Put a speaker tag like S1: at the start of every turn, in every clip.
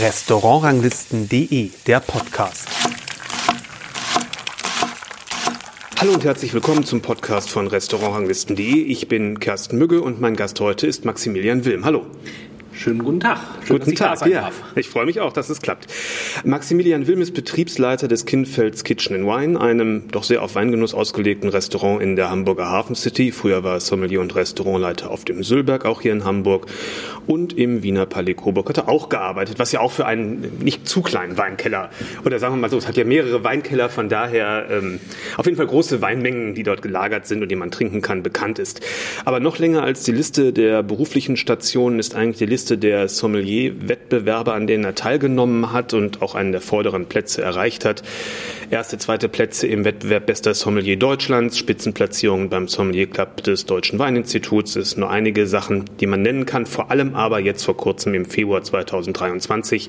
S1: Restaurantranglisten.de, der Podcast. Hallo und herzlich willkommen zum Podcast von Restaurantranglisten.de. Ich bin Kersten Mügge und mein Gast heute ist Maximilian Wilm. Hallo.
S2: Schönen guten Tag. Schön,
S1: guten Tag. ja, darf. ich freue mich auch, dass es klappt. Maximilian Wilm ist Betriebsleiter des Kinfelds Kitchen and Wine, einem doch sehr auf Weingenuss ausgelegten Restaurant in der Hamburger Hafen City. Früher war er Sommelier und Restaurantleiter auf dem Sülberg, auch hier in Hamburg. Und im Wiener Palais Coburg hat er auch gearbeitet, was ja auch für einen nicht zu kleinen Weinkeller, oder sagen wir mal so, es hat ja mehrere Weinkeller, von daher ähm, auf jeden Fall große Weinmengen, die dort gelagert sind und die man trinken kann, bekannt ist. Aber noch länger als die Liste der beruflichen Stationen ist eigentlich die Liste Liste der Sommelier-Wettbewerbe, an denen er teilgenommen hat und auch einen der vorderen Plätze erreicht hat. Erste, zweite Plätze im Wettbewerb Bester Sommelier Deutschlands, Spitzenplatzierungen beim Sommelier Club des Deutschen Weininstituts. Es sind nur einige Sachen, die man nennen kann. Vor allem aber jetzt vor kurzem im Februar 2023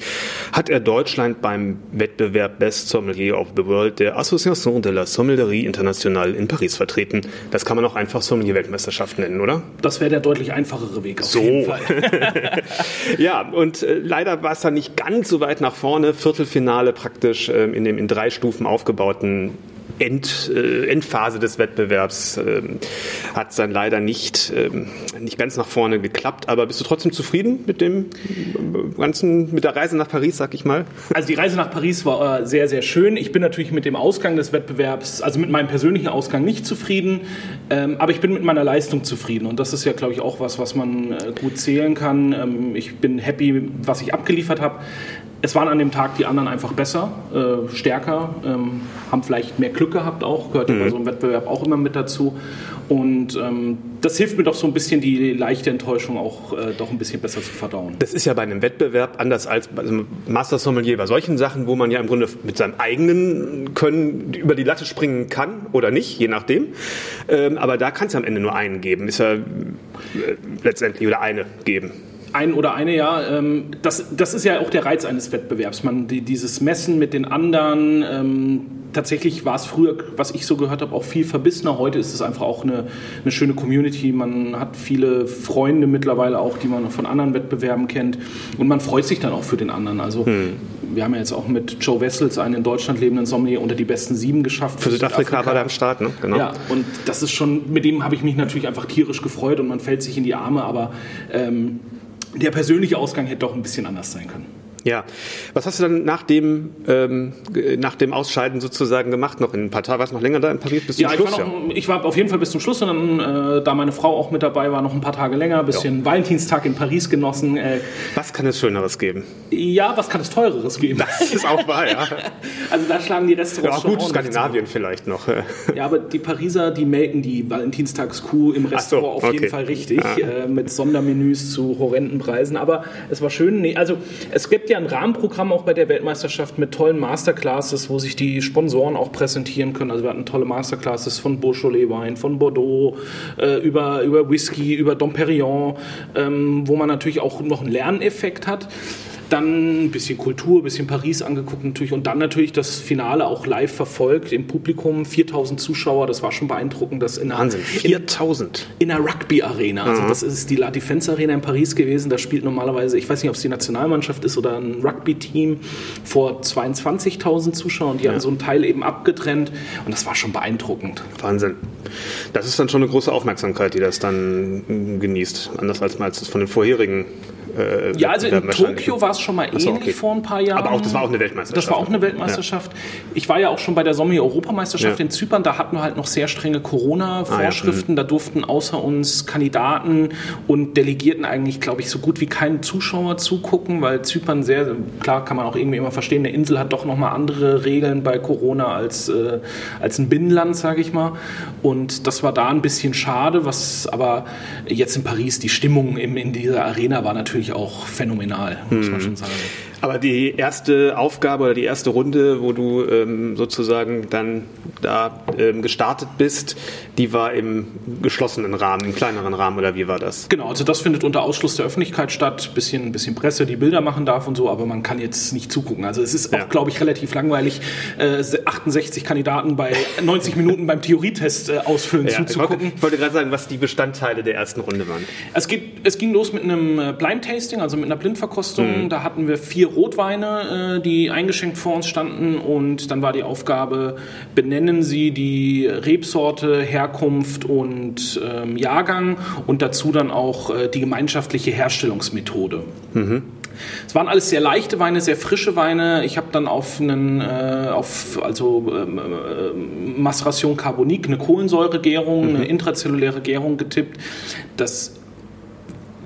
S1: hat er Deutschland beim Wettbewerb Best Sommelier of the World der Association de la Sommellerie Internationale in Paris vertreten. Das kann man auch einfach Sommelier-Weltmeisterschaft nennen, oder?
S2: Das wäre der deutlich einfachere Weg
S1: auf so. jeden Fall. ja, und äh, leider war es dann nicht ganz so weit nach vorne. Viertelfinale praktisch äh, in dem in drei Stufen aufgebauten End, äh, Endphase des Wettbewerbs äh, hat es dann leider nicht, äh, nicht ganz nach vorne geklappt. Aber bist du trotzdem zufrieden mit dem äh, ganzen, mit der Reise nach Paris, sag ich mal?
S2: Also die Reise nach Paris war äh, sehr, sehr schön. Ich bin natürlich mit dem Ausgang des Wettbewerbs, also mit meinem persönlichen Ausgang nicht zufrieden, ähm, aber ich bin mit meiner Leistung zufrieden. Und das ist ja, glaube ich, auch was, was man äh, gut zählen kann. Ähm, ich bin happy, was ich abgeliefert habe es waren an dem Tag die anderen einfach besser, äh, stärker, ähm, haben vielleicht mehr Glück gehabt auch, gehört mhm. bei so einem Wettbewerb auch immer mit dazu. Und ähm, das hilft mir doch so ein bisschen, die leichte Enttäuschung auch äh, doch ein bisschen besser zu verdauen.
S1: Das ist ja bei einem Wettbewerb anders als bei einem Master Sommelier, bei solchen Sachen, wo man ja im Grunde mit seinem eigenen Können über die Latte springen kann oder nicht, je nachdem. Ähm, aber da kann es am Ende nur einen geben, ist ja äh, letztendlich oder eine geben
S2: ein oder eine, ja. Ähm, das, das ist ja auch der Reiz eines Wettbewerbs. Man, die, dieses Messen mit den anderen. Ähm, tatsächlich war es früher, was ich so gehört habe, auch viel verbissener. Heute ist es einfach auch eine, eine schöne Community. Man hat viele Freunde mittlerweile auch, die man von anderen Wettbewerben kennt. Und man freut sich dann auch für den anderen. Also hm. wir haben ja jetzt auch mit Joe Wessels einen in Deutschland lebenden Sommelier unter die besten sieben geschafft.
S1: Für, Südafrika war er am Start, ne?
S2: Genau. Ja, und das ist schon, mit dem habe ich mich natürlich einfach tierisch gefreut und man fällt sich in die Arme, aber ähm, der persönliche Ausgang hätte doch ein bisschen anders sein können.
S1: Ja. Was hast du dann nach dem, ähm, nach dem Ausscheiden sozusagen gemacht? Noch in ein paar Tagen? Warst du noch länger da in Paris
S2: bis zum ja, Schluss? Ich war, noch, ja, ich war auf jeden Fall bis zum Schluss und dann, äh, da meine Frau auch mit dabei war, noch ein paar Tage länger, ein bisschen ja. Valentinstag in Paris genossen. Äh,
S1: was kann es Schöneres geben?
S2: Ja, was kann es Teureres geben?
S1: Das ist auch wahr, ja.
S2: also da schlagen die Restaurants
S1: ja, gut, Skandinavien vielleicht noch.
S2: ja, aber die Pariser, die melken die Valentinstagskuh im Restaurant so, okay. auf jeden Fall richtig, ja. äh, mit Sondermenüs zu horrenden Preisen. Aber es war schön. Nee, also es gibt ja ein Rahmenprogramm auch bei der Weltmeisterschaft mit tollen Masterclasses, wo sich die Sponsoren auch präsentieren können. Also wir hatten tolle Masterclasses von Beaujolais Wein, von Bordeaux, äh, über, über Whisky, über Dom Perignon, ähm, wo man natürlich auch noch einen Lerneffekt hat. Dann ein bisschen Kultur, ein bisschen Paris angeguckt natürlich und dann natürlich das Finale auch live verfolgt im Publikum. 4000 Zuschauer, das war schon beeindruckend. Das
S1: in Wahnsinn, 4000?
S2: In einer Rugby-Arena. Also mhm. das ist die La Defense Arena in Paris gewesen. Da spielt normalerweise, ich weiß nicht, ob es die Nationalmannschaft ist oder ein Rugby-Team vor 22.000 Zuschauern. Die ja. haben so einen Teil eben abgetrennt und das war schon beeindruckend.
S1: Wahnsinn. Das ist dann schon eine große Aufmerksamkeit, die das dann genießt. Anders als man es von den vorherigen
S2: äh, ja, also in Tokio war es schon mal ähnlich okay. vor ein paar Jahren.
S1: Aber auch das war auch eine Weltmeisterschaft.
S2: Das war auch eine Weltmeisterschaft. Ja. Ich war ja auch schon bei der Sommer-Europameisterschaft ja. in Zypern. Da hatten wir halt noch sehr strenge Corona-Vorschriften. Ah, ja. Da durften außer uns Kandidaten und Delegierten eigentlich, glaube ich, so gut wie keine Zuschauer zugucken, weil Zypern sehr, klar kann man auch irgendwie immer verstehen, eine Insel hat doch nochmal andere Regeln bei Corona als, äh, als ein Binnenland, sage ich mal. Und das war da ein bisschen schade, was aber jetzt in Paris die Stimmung in, in dieser Arena war natürlich natürlich auch phänomenal, muss man mhm. schon sagen.
S1: Aber die erste Aufgabe oder die erste Runde, wo du ähm, sozusagen dann da ähm, gestartet bist, die war im geschlossenen Rahmen, im kleineren Rahmen oder wie war das?
S2: Genau, also das findet unter Ausschluss der Öffentlichkeit statt, bisschen, bisschen Presse, die Bilder machen darf und so, aber man kann jetzt nicht zugucken. Also es ist auch, ja. glaube ich, relativ langweilig, äh, 68 Kandidaten bei 90 Minuten beim Theorietest äh, ausfüllen ja, zuzugucken.
S1: Ich wollte, gerade sagen, was die Bestandteile der ersten Runde waren.
S2: Es, geht, es ging los mit einem äh, Blind Tasting, also mit einer Blindverkostung. Mhm. Da hatten wir vier Rotweine, äh, die eingeschenkt vor uns standen und dann war die Aufgabe, benennen Sie die Rebsorte, Herkunft und ähm, Jahrgang und dazu dann auch äh, die gemeinschaftliche Herstellungsmethode. Mhm. Es waren alles sehr leichte Weine, sehr frische Weine. Ich habe dann auf einen, äh, auf also ähm, äh, Maceration Carbonique, eine Kohlensäuregärung, mhm. eine intrazelluläre Gärung getippt. Das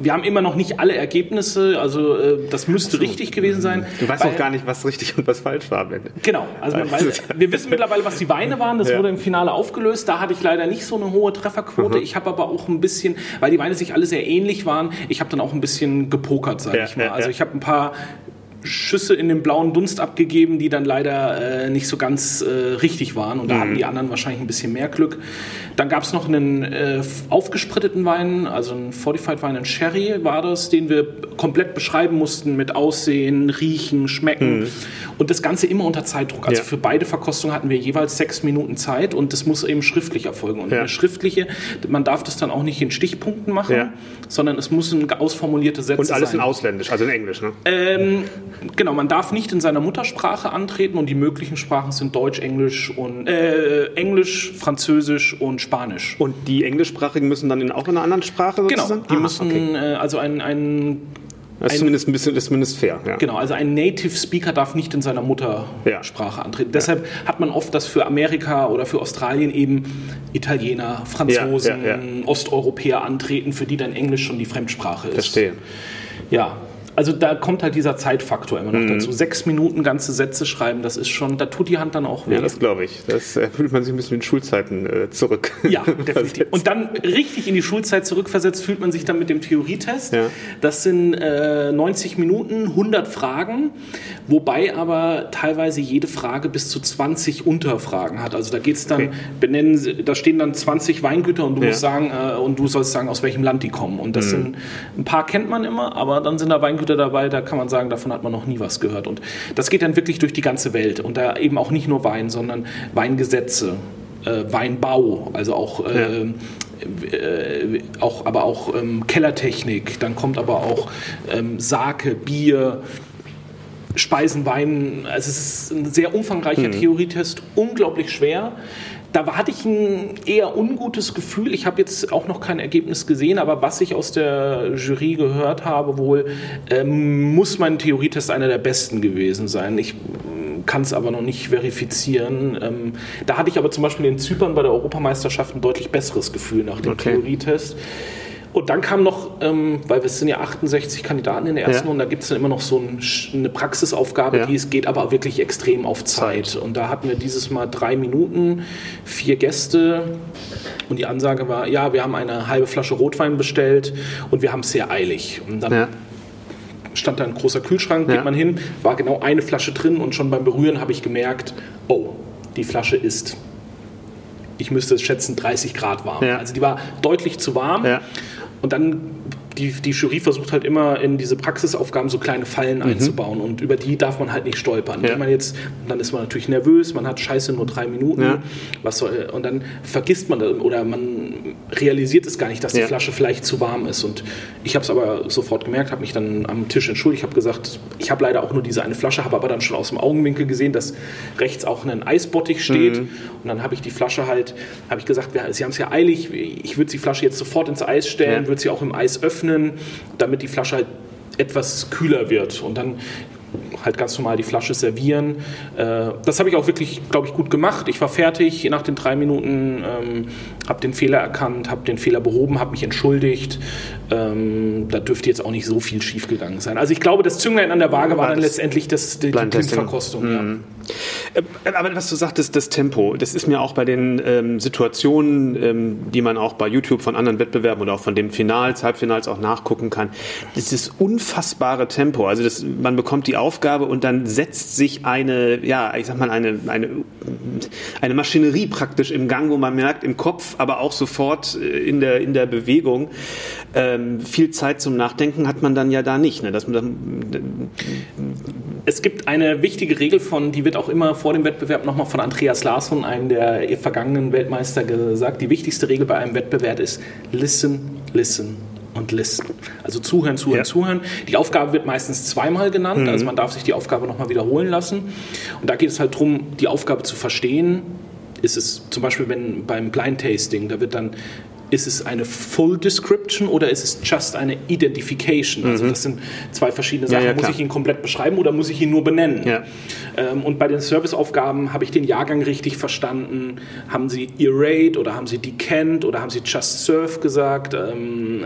S2: wir haben immer noch nicht alle Ergebnisse, also äh, das müsste so. richtig gewesen sein.
S1: Du weißt auch gar nicht, was richtig und was falsch war.
S2: Genau, also weiß, wir wissen mittlerweile, was die Weine waren, das ja. wurde im Finale aufgelöst, da hatte ich leider nicht so eine hohe Trefferquote. Mhm. Ich habe aber auch ein bisschen, weil die Weine sich alle sehr ähnlich waren, ich habe dann auch ein bisschen gepokert, sage ja, ich mal. Also ich habe ein paar Schüsse in den blauen Dunst abgegeben, die dann leider äh, nicht so ganz äh, richtig waren. Und da mhm. hatten die anderen wahrscheinlich ein bisschen mehr Glück. Dann gab es noch einen äh, aufgespritteten Wein, also einen Fortified Wein, ein Sherry war das, den wir komplett beschreiben mussten mit Aussehen, Riechen, Schmecken. Mhm. Und das Ganze immer unter Zeitdruck. Also ja. für beide Verkostungen hatten wir jeweils sechs Minuten Zeit und das muss eben schriftlich erfolgen. Und ja. eine schriftliche, man darf das dann auch nicht in Stichpunkten machen, ja. sondern es müssen ausformulierte Sätze sein.
S1: Und alles sein. in Ausländisch, also in Englisch, ne?
S2: Ähm, genau, man darf nicht in seiner Muttersprache antreten und die möglichen Sprachen sind Deutsch, Englisch und äh, Englisch, Französisch und Spanisch.
S1: Und die Englischsprachigen müssen dann in, auch in einer anderen Sprache
S2: genau, sozusagen? Genau, die ah, müssen okay. äh, also ein, ein
S1: das ist zumindest ein bisschen, ist zumindest fair.
S2: Ja. Genau, also ein Native Speaker darf nicht in seiner Muttersprache ja. antreten. Deshalb hat man oft das für Amerika oder für Australien eben Italiener, Franzosen, Osteuropäer antreten, für die dann Englisch schon die Fremdsprache ist.
S1: Verstehe.
S2: Ja, also da kommt halt dieser Zeitfaktor immer noch mhm. dazu. Sechs Minuten ganze Sätze schreiben, das ist schon, da tut die Hand dann auch
S1: weh. Ja, das glaube ich. Das fühlt man sich ein bisschen in Schulzeiten äh, zurück.
S2: Ja, definitiv. Und dann richtig in die Schulzeit zurückversetzt fühlt man sich dann mit dem Theorietest. Ja. Das sind äh, 90 Minuten, 100 Fragen, wobei aber teilweise jede Frage bis zu 20 Unterfragen hat. Also da geht es dann, okay. benennen, da stehen dann 20 Weingüter und du ja. musst sagen, äh, und du sollst sagen, aus welchem Land die kommen. Und das mhm. sind, ein paar kennt man immer, aber dann sind da Weingüter Weingüter dabei, da kann man sagen, davon hat man noch nie was gehört. Und das geht dann wirklich durch die ganze Welt. Und da eben auch nicht nur Wein, sondern Weingesetze, äh, Weinbau, also auch äh. Äh, auch, aber auch ähm, Kellertechnik, dann kommt aber auch ähm, Sake, Bier, Speisen, Wein. Also es ist ein sehr umfangreicher mhm. Theorietest, unglaublich schwer da hatte ich ein eher ungutes Gefühl. Ich habe jetzt auch noch kein Ergebnis gesehen, aber was ich aus der Jury gehört habe, wohl ähm, muss mein Theorietest einer der besten gewesen sein. Ich ähm, kann es aber noch nicht verifizieren. Ähm, da hatte ich aber zum Beispiel in Zypern bei der Europameisterschaft ein deutlich besseres Gefühl nach dem okay. Theorietest. Und dann kam noch, ähm, weil wir sind ja 68 Kandidaten in der ersten ja. und da gibt es dann immer noch so ein, eine Praxisaufgabe, ja. die es geht aber wirklich extrem auf Zeit. Zeit. Und da hatten wir dieses Mal drei Minuten, vier Gäste und die Ansage war, ja, wir haben eine halbe Flasche Rotwein bestellt und wir haben es sehr eilig. Und dann ja. stand da ein großer Kühlschrank, geht man hin, war genau eine Flasche drin und schon beim Berühren habe ich gemerkt, oh, die Flasche ist ich müsste es schätzen, 30 Grad warm. Ja. Also die war deutlich zu warm. Ja. Und dann die, die Jury versucht halt immer in diese Praxisaufgaben so kleine Fallen mhm. einzubauen und über die darf man halt nicht stolpern. Ja. Wenn man jetzt, dann ist man natürlich nervös, man hat scheiße nur drei Minuten, ja. was soll, und dann vergisst man das, oder man realisiert es gar nicht, dass die ja. Flasche vielleicht zu warm ist. Und ich habe es aber sofort gemerkt, habe mich dann am Tisch entschuldigt, habe gesagt, ich habe leider auch nur diese eine Flasche, habe aber dann schon aus dem Augenwinkel gesehen, dass rechts auch ein Eisbottich steht. Mhm. Und dann habe ich die Flasche halt, habe ich gesagt, Sie haben es ja eilig, ich würde die Flasche jetzt sofort ins Eis stellen, würde sie auch im Eis öffnen öffnen, damit die Flasche halt etwas kühler wird. Und dann halt ganz normal die Flasche servieren. Äh, das habe ich auch wirklich, glaube ich, gut gemacht. Ich war fertig nach den drei Minuten, ähm, habe den Fehler erkannt, habe den Fehler behoben, habe mich entschuldigt. Ähm, da dürfte jetzt auch nicht so viel schiefgegangen sein. Also ich glaube, das Zünglein an der Waage war, war dann letztendlich das, die, die Blindverkostung. Mhm. Ja.
S1: Äh, aber was du sagtest, das Tempo, das ist mir auch bei den ähm, Situationen, ähm, die man auch bei YouTube von anderen Wettbewerben oder auch von den Finals, Halbfinals auch nachgucken kann, das ist unfassbare Tempo. Also das, man bekommt die Aufgabe und dann setzt sich eine, ja, ich sag mal, eine, eine, eine Maschinerie praktisch im Gang, wo man merkt, im Kopf, aber auch sofort äh, in der, in der Bewegung. Ähm, viel Zeit zum Nachdenken hat man dann ja da nicht. Ne? Dass man dann,
S2: es gibt eine wichtige Regel von, die wird auch immer vor dem Wettbewerb nochmal von Andreas Larsson, einem der vergangenen Weltmeister, gesagt. Die wichtigste Regel bei einem Wettbewerb ist Listen, Listen und Listen. Also zuhören, zuhören, ja. zuhören. Die Aufgabe wird meistens zweimal genannt, mhm. also man darf sich die Aufgabe nochmal wiederholen lassen. Und da geht es halt darum, die Aufgabe zu verstehen. Ist es zum Beispiel wenn beim Blind Tasting, da wird dann ist es eine Full Description oder ist es just eine Identification? Also mhm. das sind zwei verschiedene Sachen. Ja, ja, muss ich ihn komplett beschreiben oder muss ich ihn nur benennen? Ja. Ähm, und bei den Serviceaufgaben habe ich den Jahrgang richtig verstanden? Haben Sie Erased oder haben Sie Decant oder haben Sie Just Serve gesagt? Ähm,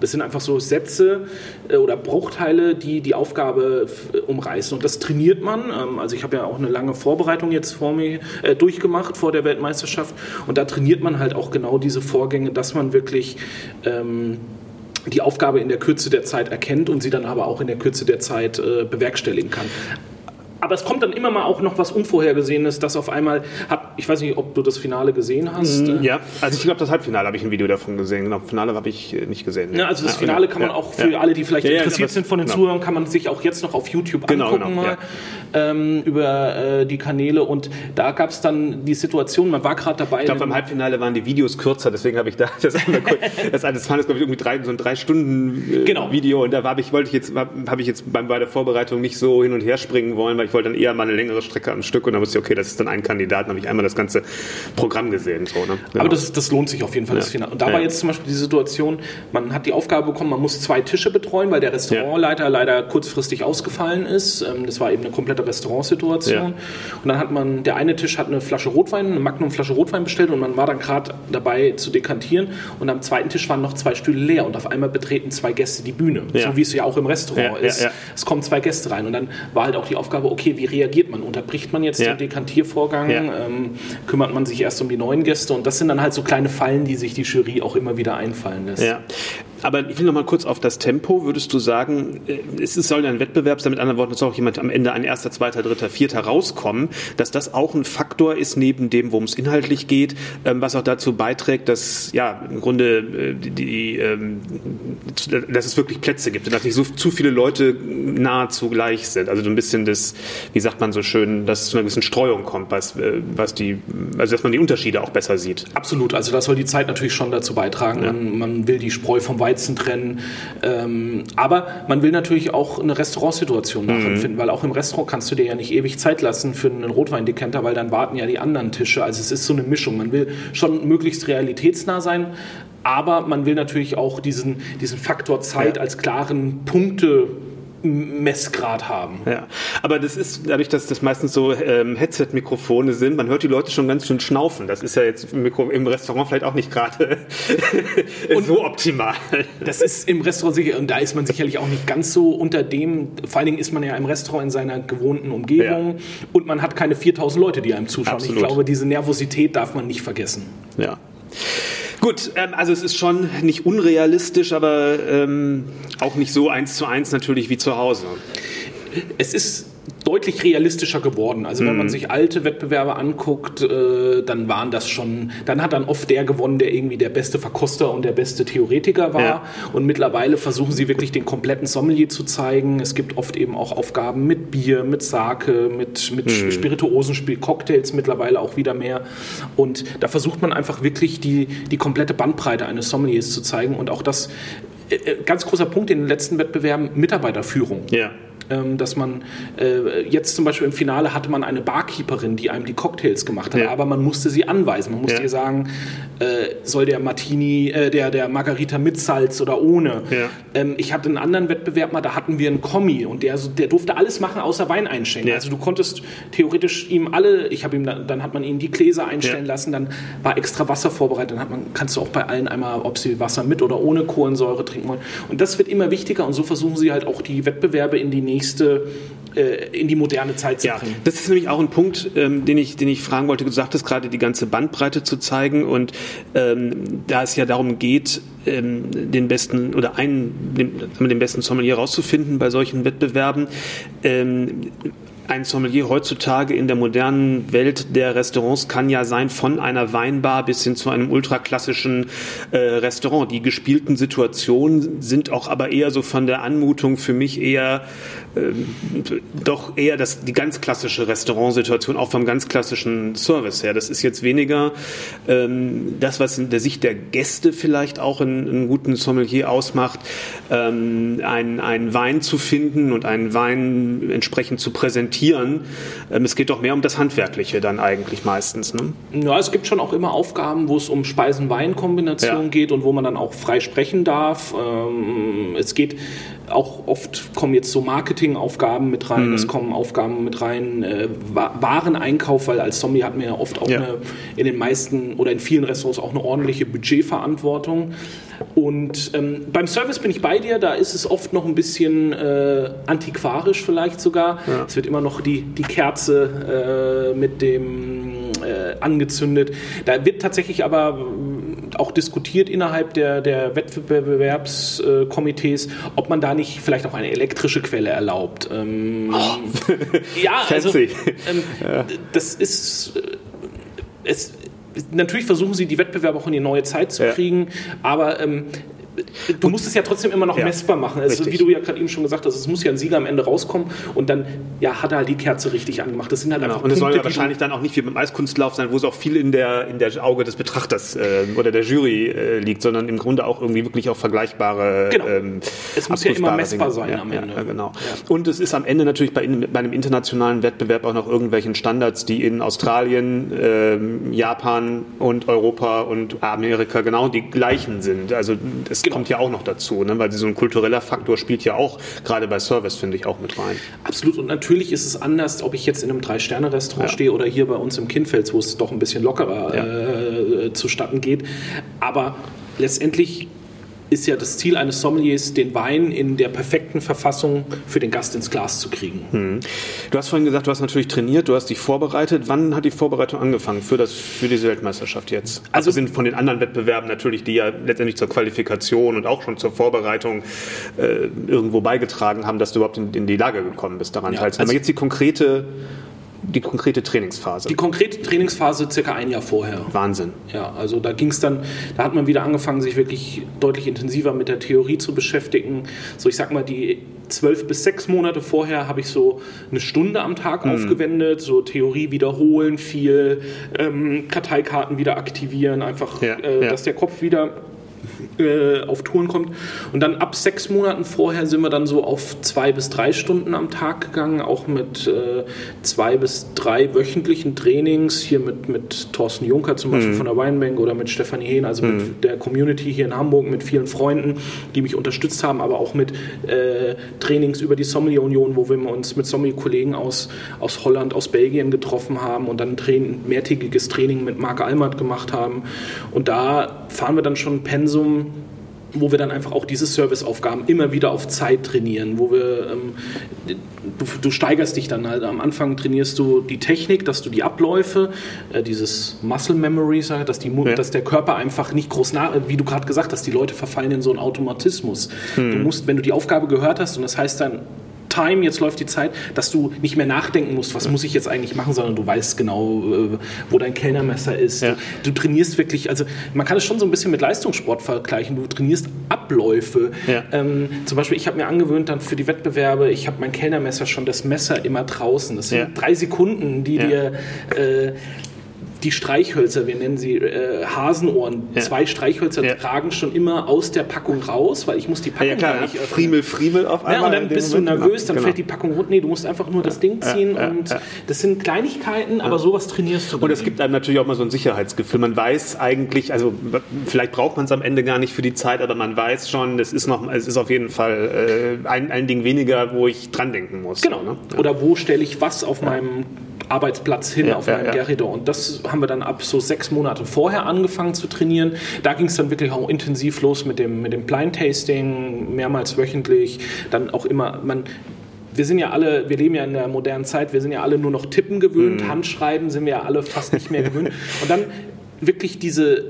S2: das sind einfach so Sätze äh, oder Bruchteile, die die Aufgabe umreißen. Und das trainiert man. Ähm, also ich habe ja auch eine lange Vorbereitung jetzt vor mir äh, durchgemacht vor der Weltmeisterschaft. Und da trainiert man halt auch genau diese Vorgänge, dass man wirklich ähm, die Aufgabe in der Kürze der Zeit erkennt und sie dann aber auch in der Kürze der Zeit äh, bewerkstelligen kann aber es kommt dann immer mal auch noch was Unvorhergesehenes, das auf einmal hat, ich weiß nicht, ob du das Finale gesehen hast.
S1: Mm, ja, also ich glaube, das Halbfinale habe ich ein Video davon gesehen. Genau, Finale habe ich äh, nicht gesehen.
S2: Ja, also das Finale kann man auch für alle, die vielleicht interessiert sind von den genau. Zuhörern, kann man sich auch jetzt noch auf YouTube genau, angucken genau, mal ähm, über äh, die Kanäle und da gab es dann die Situation, man war gerade dabei.
S1: Ich glaube, beim Halbfinale waren die Videos kürzer, deswegen habe ich da das angeguckt. das, das war glaube ich, irgendwie drei, so ein drei Stunden äh, genau. Video und da habe ich, wollte ich jetzt, habe ich jetzt beim, bei der Vorbereitung nicht so hin und her springen wollen, weil ich wollte dann eher mal eine längere Strecke am Stück und dann wusste ich, okay, das ist dann ein Kandidat, dann habe ich einmal das ganze Programm gesehen. So, ne?
S2: genau. Aber das, das lohnt sich auf jeden Fall, das Finale. Und da ja. war jetzt zum Beispiel die Situation, man hat die Aufgabe bekommen, man muss zwei Tische betreuen, weil der Restaurantleiter ja. leider kurzfristig ausgefallen ist. Ähm, das war eben eine komplette Restaurantsituation. Ja. Und dann hat man, der eine Tisch hat eine Flasche Rotwein, eine Magnum-Flasche Rotwein bestellt und man war dann gerade dabei zu dekantieren und am zweiten Tisch waren noch zwei Stühle leer und auf einmal betreten zwei Gäste die Bühne. So wie es ja auch im Restaurant ist. Es kommen zwei Gäste rein und dann war halt auch die Aufgabe, okay, wie reagiert man? Unterbricht man jetzt ja. den Dekantiervorgang? Ja. Ähm, kümmert man sich erst um die neuen Gäste? Und das sind dann halt so kleine Fallen, die sich die Jury auch immer wieder einfallen lässt.
S1: Ja. Aber ich will noch mal kurz auf das Tempo. Würdest du sagen, äh, es soll ein Wettbewerb sein, mit anderen Worten, es soll auch jemand am Ende ein erster, zweiter, dritter, vierter rauskommen, dass das auch ein Faktor ist, neben dem, worum es inhaltlich geht, ähm, was auch dazu beiträgt, dass ja im Grunde äh, die, ähm, dass es wirklich Plätze gibt, dass nicht so zu viele Leute nahezu gleich sind. Also so ein bisschen das, wie sagt man so schön, dass es zu einer gewissen Streuung kommt, was, äh, was die, also dass man die Unterschiede auch besser sieht.
S2: Absolut. Also das soll die Zeit natürlich schon dazu beitragen. Ja. Man, man will die Spreu vom Weizen Weizen trennen. Ähm, aber man will natürlich auch eine Restaurantsituation nachempfinden, mhm. weil auch im Restaurant kannst du dir ja nicht ewig Zeit lassen für einen Rotweindekanter, weil dann warten ja die anderen Tische. Also es ist so eine Mischung. Man will schon möglichst realitätsnah sein, aber man will natürlich auch diesen, diesen Faktor Zeit ja. als klaren Punkte Messgrad haben.
S1: Ja, aber das ist dadurch, dass das meistens so ähm, Headset-Mikrofone sind, man hört die Leute schon ganz schön schnaufen. Das ist ja jetzt im, Mikro im Restaurant vielleicht auch nicht gerade so optimal.
S2: Das ist im Restaurant sicher, und da ist man sicherlich auch nicht ganz so unter dem, vor allen Dingen ist man ja im Restaurant in seiner gewohnten Umgebung ja. und man hat keine 4000 Leute, die einem zuschauen. Absolut. Ich glaube, diese Nervosität darf man nicht vergessen.
S1: Ja. Gut, ähm, also es ist schon nicht unrealistisch, aber ähm, auch nicht so eins zu eins natürlich wie zu Hause.
S2: Es ist deutlich realistischer geworden. Also wenn man mhm. sich alte Wettbewerbe anguckt, äh, dann waren das schon, dann hat dann oft der gewonnen, der irgendwie der beste Verkoster und der beste Theoretiker war. Ja. Und mittlerweile versuchen sie wirklich den kompletten Sommelier zu zeigen. Es gibt oft eben auch Aufgaben mit Bier, mit Sake, mit, mit mhm. Spirituosen, Cocktails mittlerweile auch wieder mehr. Und da versucht man einfach wirklich die, die komplette Bandbreite eines Sommeliers zu zeigen. Und auch das, äh, äh ganz großer Punkt in den letzten Wettbewerben, Mitarbeiterführung.
S1: Ja
S2: dass man äh, jetzt zum Beispiel im Finale hatte man eine Barkeeperin, die einem die Cocktails gemacht hat, ja. aber man musste sie anweisen. Man musste ja. ihr sagen, äh, soll der Martini, äh, der, der Margarita mit Salz oder ohne. Ja. Ähm, ich hatte einen anderen Wettbewerb mal, da hatten wir einen Kommi und der, der durfte alles machen außer Wein einschenken. Also du konntest theoretisch ihm alle, ich habe ihm dann, dann hat man ihn die Gläser einstellen lassen, dann war extra Wasser vorbereitet, dann hat man, kannst du auch bei allen einmal, ob sie Wasser mit oder ohne Kohlensäure trinken wollen. Und das wird immer wichtiger und so versuchen sie halt auch die Wettbewerbe in die nächste nächste äh, in die moderne Zeit zu bringen.
S1: Ja, das ist nämlich auch ein Punkt, ähm, den, ich, den ich fragen wollte. Du sagtest gerade, die ganze Bandbreite zu zeigen und ähm, da es ja darum geht, ähm, den besten oder einen, den, den besten Sommelier rauszufinden bei solchen Wettbewerben. Ähm, ein Sommelier heutzutage in der modernen Welt der Restaurants kann ja sein von einer Weinbar bis hin zu einem ultraklassischen äh, Restaurant. Die gespielten Situationen sind auch aber eher so von der Anmutung für mich eher äh, doch eher das, die ganz klassische Restaurantsituation, auch vom ganz klassischen Service her. Das ist jetzt weniger ähm, das, was in der Sicht der Gäste vielleicht auch einen, einen guten Sommelier ausmacht, ähm, einen, einen Wein zu finden und einen Wein entsprechend zu präsentieren. Ähm, es geht doch mehr um das Handwerkliche dann eigentlich meistens. Ne?
S2: Ja, es gibt schon auch immer Aufgaben, wo es um Speisen-Wein-Kombination ja. geht und wo man dann auch frei sprechen darf. Ähm, es geht auch oft kommen jetzt so Marketingaufgaben mit rein, mhm. es kommen Aufgaben mit rein, äh, Wareneinkauf, weil als Zombie hat man ja oft auch ja. Eine, in den meisten oder in vielen Restaurants auch eine ordentliche Budgetverantwortung. Und ähm, beim Service bin ich bei dir, da ist es oft noch ein bisschen äh, antiquarisch vielleicht sogar. Ja. Es wird immer noch die, die Kerze äh, mit dem äh, angezündet. Da wird tatsächlich aber auch diskutiert innerhalb der, der Wettbewerbskomitees, ob man da nicht vielleicht auch eine elektrische Quelle erlaubt. Ähm, oh. ja, also ähm, ja. das ist äh, es, natürlich versuchen sie die Wettbewerbe auch in die neue Zeit zu kriegen, aber ähm, du musst es ja trotzdem immer noch ja, messbar machen. Also, wie du ja gerade eben schon gesagt hast, es muss ja ein Sieger am Ende rauskommen und dann ja, hat er halt die Kerze richtig angemacht.
S1: Das sind halt genau. einfach Und es soll ja wahrscheinlich dann auch nicht wie beim Eiskunstlauf sein, wo es auch viel in der, in der Auge des Betrachters äh, oder der Jury äh, liegt, sondern im Grunde auch irgendwie wirklich auch vergleichbare.
S2: Genau. Ähm, es muss ja immer messbar Dinge. sein ja, am Ende.
S1: Ja, genau. Und es ist am Ende natürlich bei, bei, einem internationalen Wettbewerb auch noch irgendwelchen Standards, die in Australien, ähm, Japan und Europa und Amerika genau die gleichen sind. Also es genau. kommt ja auch noch dazu, ne? weil so ein kultureller Faktor spielt ja auch gerade bei Service, finde ich, auch mit rein.
S2: Absolut. Und natürlich ist es anders, ob ich jetzt in einem Drei-Sterne-Restaurant ja. stehe oder hier bei uns im Kindfels, wo es doch ein bisschen lockerer ja. äh, zustatten geht. Aber letztendlich ist ja das Ziel eines Sommeliers, den Wein in der perfekten Verfassung für den Gast ins Glas zu kriegen. Hm.
S1: Du hast vorhin gesagt, du hast natürlich trainiert, du hast dich vorbereitet. Wann hat die Vorbereitung angefangen für, das, für diese Weltmeisterschaft jetzt? Also sind von den anderen Wettbewerben natürlich, die ja letztendlich zur Qualifikation und auch schon zur Vorbereitung äh, irgendwo beigetragen haben, dass du überhaupt in, in die Lage gekommen bist, daran ja, teilzunehmen. Also Aber jetzt die konkrete die konkrete Trainingsphase?
S2: Die konkrete Trainingsphase circa ein Jahr vorher.
S1: Wahnsinn.
S2: Ja, also da ging es dann, da hat man wieder angefangen, sich wirklich deutlich intensiver mit der Theorie zu beschäftigen. So, ich sag mal, die zwölf bis sechs Monate vorher habe ich so eine Stunde am Tag mhm. aufgewendet, so Theorie wiederholen, viel ähm, Karteikarten wieder aktivieren, einfach, ja, äh, ja. dass der Kopf wieder äh, auf Touren kommt. Und dann ab sechs Monaten vorher sind wir dann so auf zwei bis drei Stunden am Tag gegangen, auch mit äh, zwei bis drei wöchentlichen Trainings, hier mit, mit Thorsten Juncker zum Beispiel mhm. von der Weinbank oder mit Stefanie Hehn, also mhm. mit der Community hier in Hamburg, mit vielen Freunden, die mich unterstützt haben, aber auch mit äh, Trainings über die Sommelier Union, wo wir uns mit Sommelier-Kollegen aus, aus Holland, aus Belgien getroffen haben und dann ein mehrtägiges Training mit Marc Almert gemacht haben. Und da fahren wir dann schon Pensum wo wir dann einfach auch diese Serviceaufgaben immer wieder auf Zeit trainieren, wo wir, ähm, du, du, steigerst dich dann halt. Am Anfang trainierst du die Technik, dass du die Abläufe, äh, dieses Muscle Memory, dass, die, ja. dass der Körper einfach nicht groß nach, wie du gerade gesagt hast, die Leute verfallen in so einen Automatismus. Hm. Du musst, wenn du die Aufgabe gehört hast und das heißt dann, Time, jetzt läuft die Zeit, dass du nicht mehr nachdenken musst, was muss ich jetzt eigentlich machen, sondern du weißt genau, äh, wo dein Kellnermesser ist. Ja. Du, du, trainierst wirklich, also man kann es schon so ein bisschen mit Leistungssport vergleichen. Du trainierst Abläufe. Ja. Ähm, zum Beispiel, ich habe mir angewöhnt dann für die Wettbewerbe, ich habe mein Kellnermesser schon das Messer immer draußen. Das sind ja. drei Sekunden, die dir äh, die Streichhölzer, wir nennen sie äh, Hasenohren, ja. zwei Streichhölzer ja. tragen schon immer aus der Packung raus, weil ich muss die Packung ja, klar,
S1: nicht öffnen. Friemel, Friemel auf einmal.
S2: Ja, und dann bist du nervös, dann genau. fällt die Packung runter. Nee, du musst einfach nur das Ding ziehen und das sind Kleinigkeiten, aber sowas trainierst du.
S1: Und es gibt einem natürlich auch mal so ein Sicherheitsgefühl. Man weiß eigentlich, also vielleicht braucht man es am Ende gar nicht für die Zeit, aber man weiß schon, es ist noch, es ist auf jeden Fall äh, ein, ein Ding weniger, wo ich dran denken muss.
S2: Genau. Ne? Oder wo stelle ich was auf meinem Arbeitsplatz hin ja, auf meinem ja, Gerrido. Und das haben wir dann ab so sechs Monate vorher angefangen zu trainieren. Da ging es dann wirklich auch intensiv los mit dem, mit dem Blind Tasting, mehrmals wöchentlich. Dann auch immer, man wir sind ja alle, wir leben ja in der modernen Zeit, wir sind ja alle nur noch tippen gewöhnt, mhm. Handschreiben sind wir ja alle fast nicht mehr gewöhnt. Und dann wirklich diese,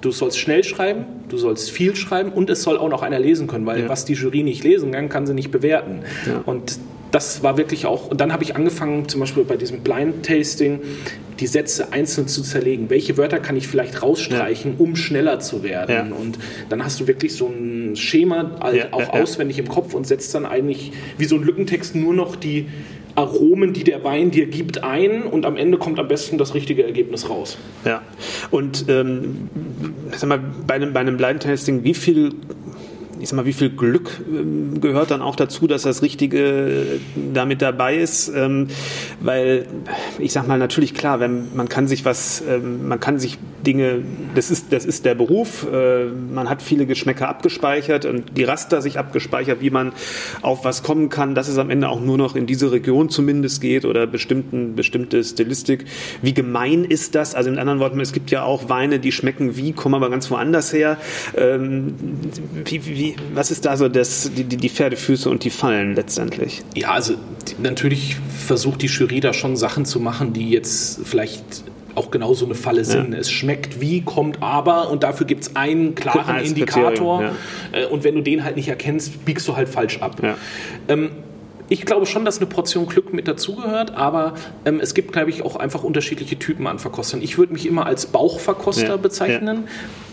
S2: du sollst schnell schreiben, du sollst viel schreiben und es soll auch noch einer lesen können, weil ja. was die Jury nicht lesen kann, kann sie nicht bewerten. Ja. Und das war wirklich auch, und dann habe ich angefangen, zum Beispiel bei diesem Blind Tasting, die Sätze einzeln zu zerlegen. Welche Wörter kann ich vielleicht rausstreichen, ja. um schneller zu werden? Ja. Und dann hast du wirklich so ein Schema halt ja, auch auswendig im Kopf und setzt dann eigentlich wie so ein Lückentext nur noch die Aromen, die der Wein dir gibt, ein und am Ende kommt am besten das richtige Ergebnis raus.
S1: Ja, und ähm, sag mal, bei einem, bei einem Blind Tasting, wie viel ich sag mal, wie viel Glück ähm, gehört dann auch dazu, dass das Richtige damit dabei ist, ähm, weil ich sag mal natürlich klar, wenn man kann sich was, ähm, man kann sich Dinge, das ist das ist der Beruf, äh, man hat viele Geschmäcker abgespeichert und die Raster sich abgespeichert, wie man auf was kommen kann, dass es am Ende auch nur noch in diese Region zumindest geht oder bestimmten bestimmte Stilistik. Wie gemein ist das? Also in anderen Worten, es gibt ja auch Weine, die schmecken wie, kommen aber ganz woanders her. Wie, wie, was ist da so das, die, die Pferdefüße und die Fallen letztendlich?
S2: Ja, also natürlich versucht die Jury da schon Sachen zu machen, die jetzt vielleicht auch genau so eine Falle sind. Ja. Es schmeckt wie, kommt aber und dafür gibt es einen klaren Als Indikator. Ja. Äh, und wenn du den halt nicht erkennst, biegst du halt falsch ab. Ja. Ähm, ich glaube schon, dass eine Portion Glück mit dazugehört, aber ähm, es gibt, glaube ich, auch einfach unterschiedliche Typen an Verkostern. Ich würde mich immer als Bauchverkoster bezeichnen.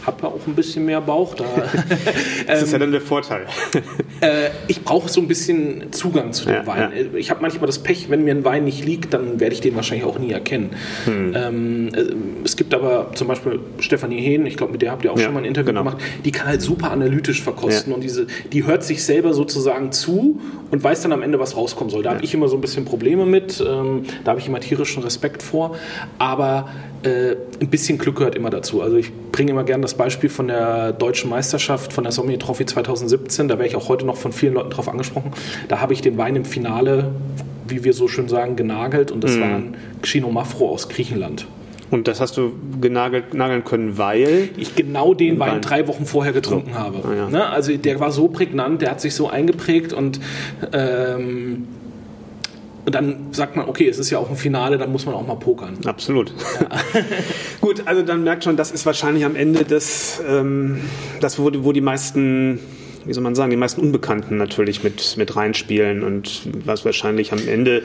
S2: Habe ja auch ein bisschen mehr Bauch da.
S1: das ist ja dann der Vorteil.
S2: äh, ich brauche so ein bisschen Zugang zu dem ja, Wein. Ja. Ich habe manchmal das Pech, wenn mir ein Wein nicht liegt, dann werde ich den wahrscheinlich auch nie erkennen. Hm. Ähm, äh, es gibt aber zum Beispiel Stefanie Hehn, ich glaube, mit der habt ihr auch ja, schon mal ein Interview genau. gemacht, die kann halt super analytisch verkosten und diese, die hört sich selber sozusagen zu und weiß dann am Ende, was rauskommen soll. Da habe ich immer so ein bisschen Probleme mit, ähm, da habe ich immer tierischen Respekt vor, aber äh, ein bisschen Glück gehört immer dazu. Also ich bringe immer gerne das Beispiel von der deutschen Meisterschaft, von der Sommelier Trophy 2017. Da werde ich auch heute noch von vielen Leuten drauf angesprochen. Da habe ich den Wein im Finale, wie wir so schön sagen, genagelt und das mhm. war ein Xino Mafro aus Griechenland.
S1: Und das hast du genagelt, nageln können, weil?
S2: Ich genau den Wein, Wein, drei Wochen vorher getrunken so. habe. Ah, ja. ne? Also der war so prägnant, der hat sich so eingeprägt und ähm, und dann sagt man, okay, es ist ja auch ein Finale, dann muss man auch mal pokern.
S1: Absolut. Ja. Gut, also dann merkt schon, das ist wahrscheinlich am Ende das, ähm, das wo, wo die meisten wie soll man sagen, die meisten Unbekannten natürlich mit, mit reinspielen und was wahrscheinlich am Ende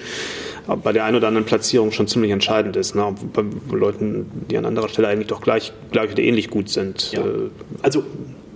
S1: bei der einen oder anderen Platzierung schon ziemlich entscheidend ist. Ne? Bei Leuten, die an anderer Stelle eigentlich doch gleich, gleich oder ähnlich gut sind.
S2: Ja. Äh, also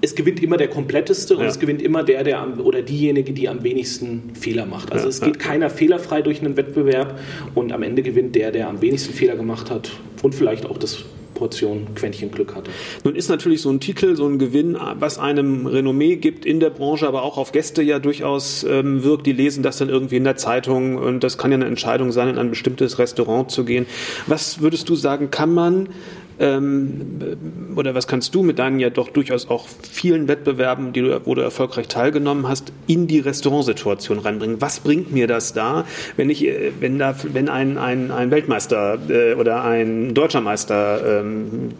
S2: es gewinnt immer der kompletteste und ja. es gewinnt immer der, der am, oder diejenige, die am wenigsten Fehler macht. Also ja, es geht ja. keiner fehlerfrei durch einen Wettbewerb und am Ende gewinnt der, der am wenigsten Fehler gemacht hat und vielleicht auch das Portion Quäntchen Glück hatte.
S1: Nun ist natürlich so ein Titel, so ein Gewinn, was einem Renommee gibt in der Branche, aber auch auf Gäste ja durchaus ähm, wirkt. Die lesen das dann irgendwie in der Zeitung und das kann ja eine Entscheidung sein, in ein bestimmtes Restaurant zu gehen. Was würdest du sagen, kann man ähm, oder was kannst du mit deinen ja doch durchaus auch vielen Wettbewerben, die du, wo du erfolgreich teilgenommen hast, in die Restaurantsituation reinbringen? Was bringt mir das da, wenn ich, äh, wenn da, wenn ein, ein, ein Weltmeister äh, oder ein deutscher Meister ähm,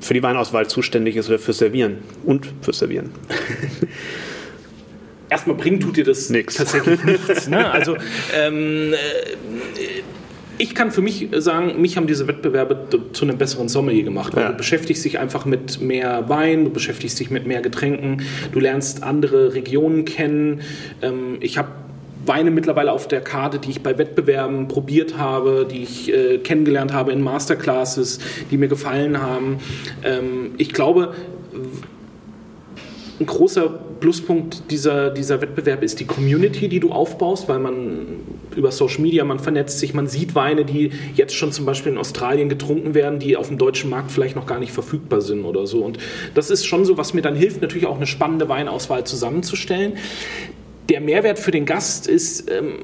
S1: für die Weinauswahl zuständig ist oder fürs Servieren und fürs Servieren?
S2: Erstmal bringen tut dir das Nix. tatsächlich nichts. Ne? Also ähm, äh, ich kann für mich sagen, mich haben diese Wettbewerbe zu einem besseren Sommelier gemacht, weil ja. du beschäftigst dich einfach mit mehr Wein, du beschäftigst dich mit mehr Getränken, du lernst andere Regionen kennen. Ähm, ich habe Weine mittlerweile auf der Karte, die ich bei Wettbewerben probiert habe, die ich äh, kennengelernt habe in Masterclasses, die mir gefallen haben. Ähm, ich glaube, ein großer Pluspunkt dieser, dieser Wettbewerb ist die Community, die du aufbaust, weil man über Social Media, man vernetzt sich, man sieht Weine, die jetzt schon zum Beispiel in Australien getrunken werden, die auf dem deutschen Markt vielleicht noch gar nicht verfügbar sind oder so. Und das ist schon so, was mir dann hilft, natürlich auch eine spannende Weinauswahl zusammenzustellen. Der Mehrwert für den Gast ist, ähm,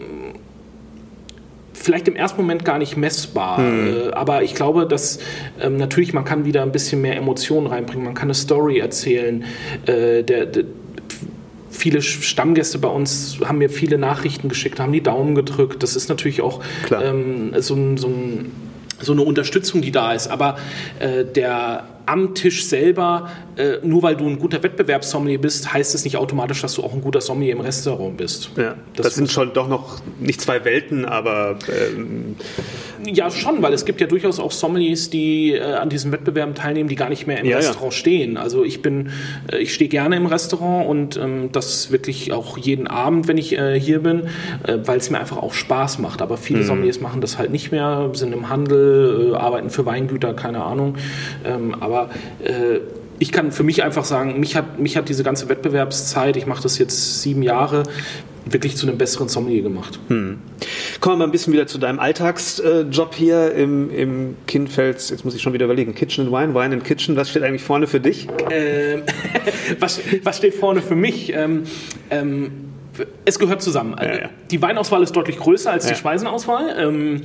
S2: vielleicht im ersten Moment gar nicht messbar. Hm. Äh, aber ich glaube, dass ähm, natürlich man kann wieder ein bisschen mehr Emotionen reinbringen, man kann eine Story erzählen. Äh, der, der, viele Stammgäste bei uns haben mir viele Nachrichten geschickt, haben die Daumen gedrückt. Das ist natürlich auch ähm, so, so, so, eine Unterstützung, die da ist. Aber äh, der am Tisch selber, äh, nur weil du ein guter Wettbewerbssommelier bist, heißt es nicht automatisch, dass du auch ein guter Sommelier im Restaurant bist.
S1: Ja, das, das sind schon doch noch nicht zwei Welten, aber ähm
S2: ja schon, weil es gibt ja durchaus auch Sommeliers, die äh, an diesen Wettbewerben teilnehmen, die gar nicht mehr im ja, Restaurant ja. stehen. Also ich bin, äh, ich stehe gerne im Restaurant und ähm, das wirklich auch jeden Abend, wenn ich äh, hier bin, äh, weil es mir einfach auch Spaß macht. Aber viele mhm. Sommeliers machen das halt nicht mehr, sind im Handel, äh, arbeiten für Weingüter, keine Ahnung. Ähm, aber äh, ich kann für mich einfach sagen, mich hat, mich hat diese ganze Wettbewerbszeit, ich mache das jetzt sieben Jahre, wirklich zu einem besseren Sommelier gemacht. Hm.
S1: Kommen wir mal ein bisschen wieder zu deinem Alltagsjob hier im, im Kinfels, jetzt muss ich schon wieder überlegen, Kitchen and Wine, Wine and Kitchen, was steht eigentlich vorne für dich?
S2: Ähm, was, was steht vorne für mich? Ähm, ähm, es gehört zusammen. Ja, ja. Die Weinauswahl ist deutlich größer als ja. die Speisenauswahl. Ähm,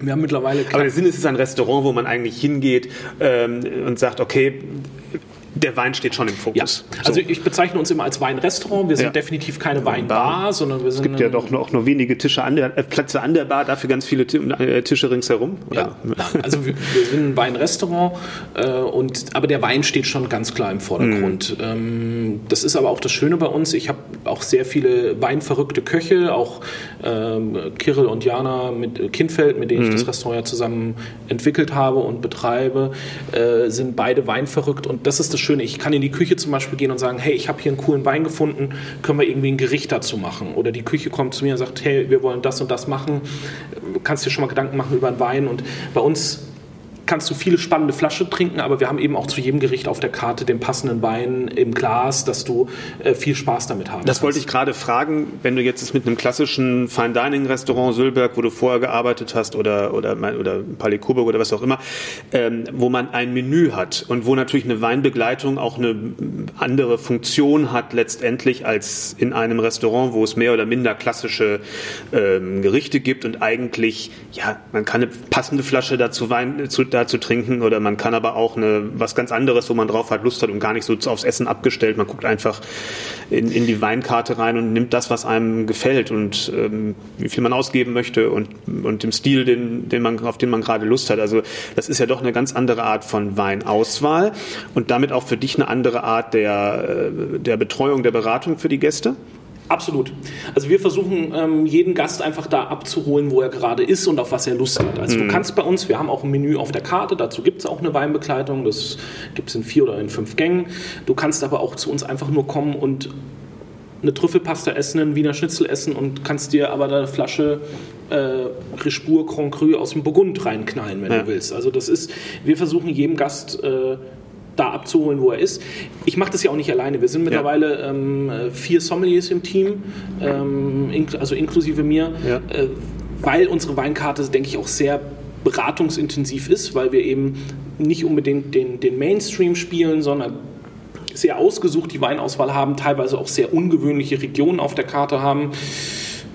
S2: wir haben mittlerweile.
S1: Aber der Sinn ist, es ist ein Restaurant, wo man eigentlich hingeht ähm, und sagt, okay, der Wein steht schon im Fokus.
S2: Ja. Also ich bezeichne uns immer als Weinrestaurant. Wir sind ja. definitiv keine Weinbar, sondern wir sind.
S1: Es gibt ja doch auch nur wenige Tische an der, äh, Plätze an der Bar, dafür ganz viele äh, Tische ringsherum.
S2: Ja. also wir, wir, sind ein Weinrestaurant äh, und aber der Wein steht schon ganz klar im Vordergrund. Mhm. Ähm, das ist aber auch das Schöne bei uns. Ich habe auch sehr viele weinverrückte Köche, auch ähm, Kirill und Jana mit Kindfeld, mit denen mhm. ich das Restaurant ja zusammen entwickelt habe und betreibe, äh, sind beide weinverrückt und das ist das Schöne. Ich kann in die Küche zum Beispiel gehen und sagen, hey, ich habe hier einen coolen Wein gefunden, können wir irgendwie ein Gericht dazu machen? Oder die Küche kommt zu mir und sagt, hey, wir wollen das und das machen. Du kannst dir schon mal Gedanken machen über einen Wein. Und bei uns kannst du viele spannende Flasche trinken, aber wir haben eben auch zu jedem Gericht auf der Karte den passenden Wein im Glas, dass du äh, viel Spaß damit haben
S1: Das kannst. wollte ich gerade fragen, wenn du jetzt mit einem klassischen Fine Dining Restaurant Sülberg, wo du vorher gearbeitet hast oder oder oder Palais Coburg oder was auch immer, ähm, wo man ein Menü hat und wo natürlich eine Weinbegleitung auch eine andere Funktion hat letztendlich als in einem Restaurant, wo es mehr oder minder klassische ähm, Gerichte gibt und eigentlich ja man kann eine passende Flasche dazu Wein zu da zu trinken oder man kann aber auch eine, was ganz anderes, wo man drauf hat, Lust hat und gar nicht so aufs Essen abgestellt. Man guckt einfach in, in die Weinkarte rein und nimmt das, was einem gefällt und ähm, wie viel man ausgeben möchte und, und dem Stil, den, den man, auf den man gerade Lust hat. Also das ist ja doch eine ganz andere Art von Weinauswahl und damit auch für dich eine andere Art der, äh, der Betreuung, der Beratung für die Gäste.
S2: Absolut. Also wir versuchen ähm, jeden Gast einfach da abzuholen, wo er gerade ist und auf was er Lust hat. Also mhm. du kannst bei uns, wir haben auch ein Menü auf der Karte, dazu gibt es auch eine Weinbegleitung, das gibt es in vier oder in fünf Gängen. Du kannst aber auch zu uns einfach nur kommen und eine Trüffelpasta essen, ein Wiener Schnitzel essen und kannst dir aber eine Flasche äh, Rispur Grand Cru aus dem Burgund reinknallen, wenn ja. du willst. Also das ist, wir versuchen jedem Gast äh, da abzuholen, wo er ist. Ich mache das ja auch nicht alleine. Wir sind mittlerweile ja. ähm, vier Sommeliers im Team, ähm, ink also inklusive mir, ja. äh, weil unsere Weinkarte, denke ich, auch sehr beratungsintensiv ist, weil wir eben nicht unbedingt den, den Mainstream spielen, sondern sehr ausgesucht die Weinauswahl haben, teilweise auch sehr ungewöhnliche Regionen auf der Karte haben.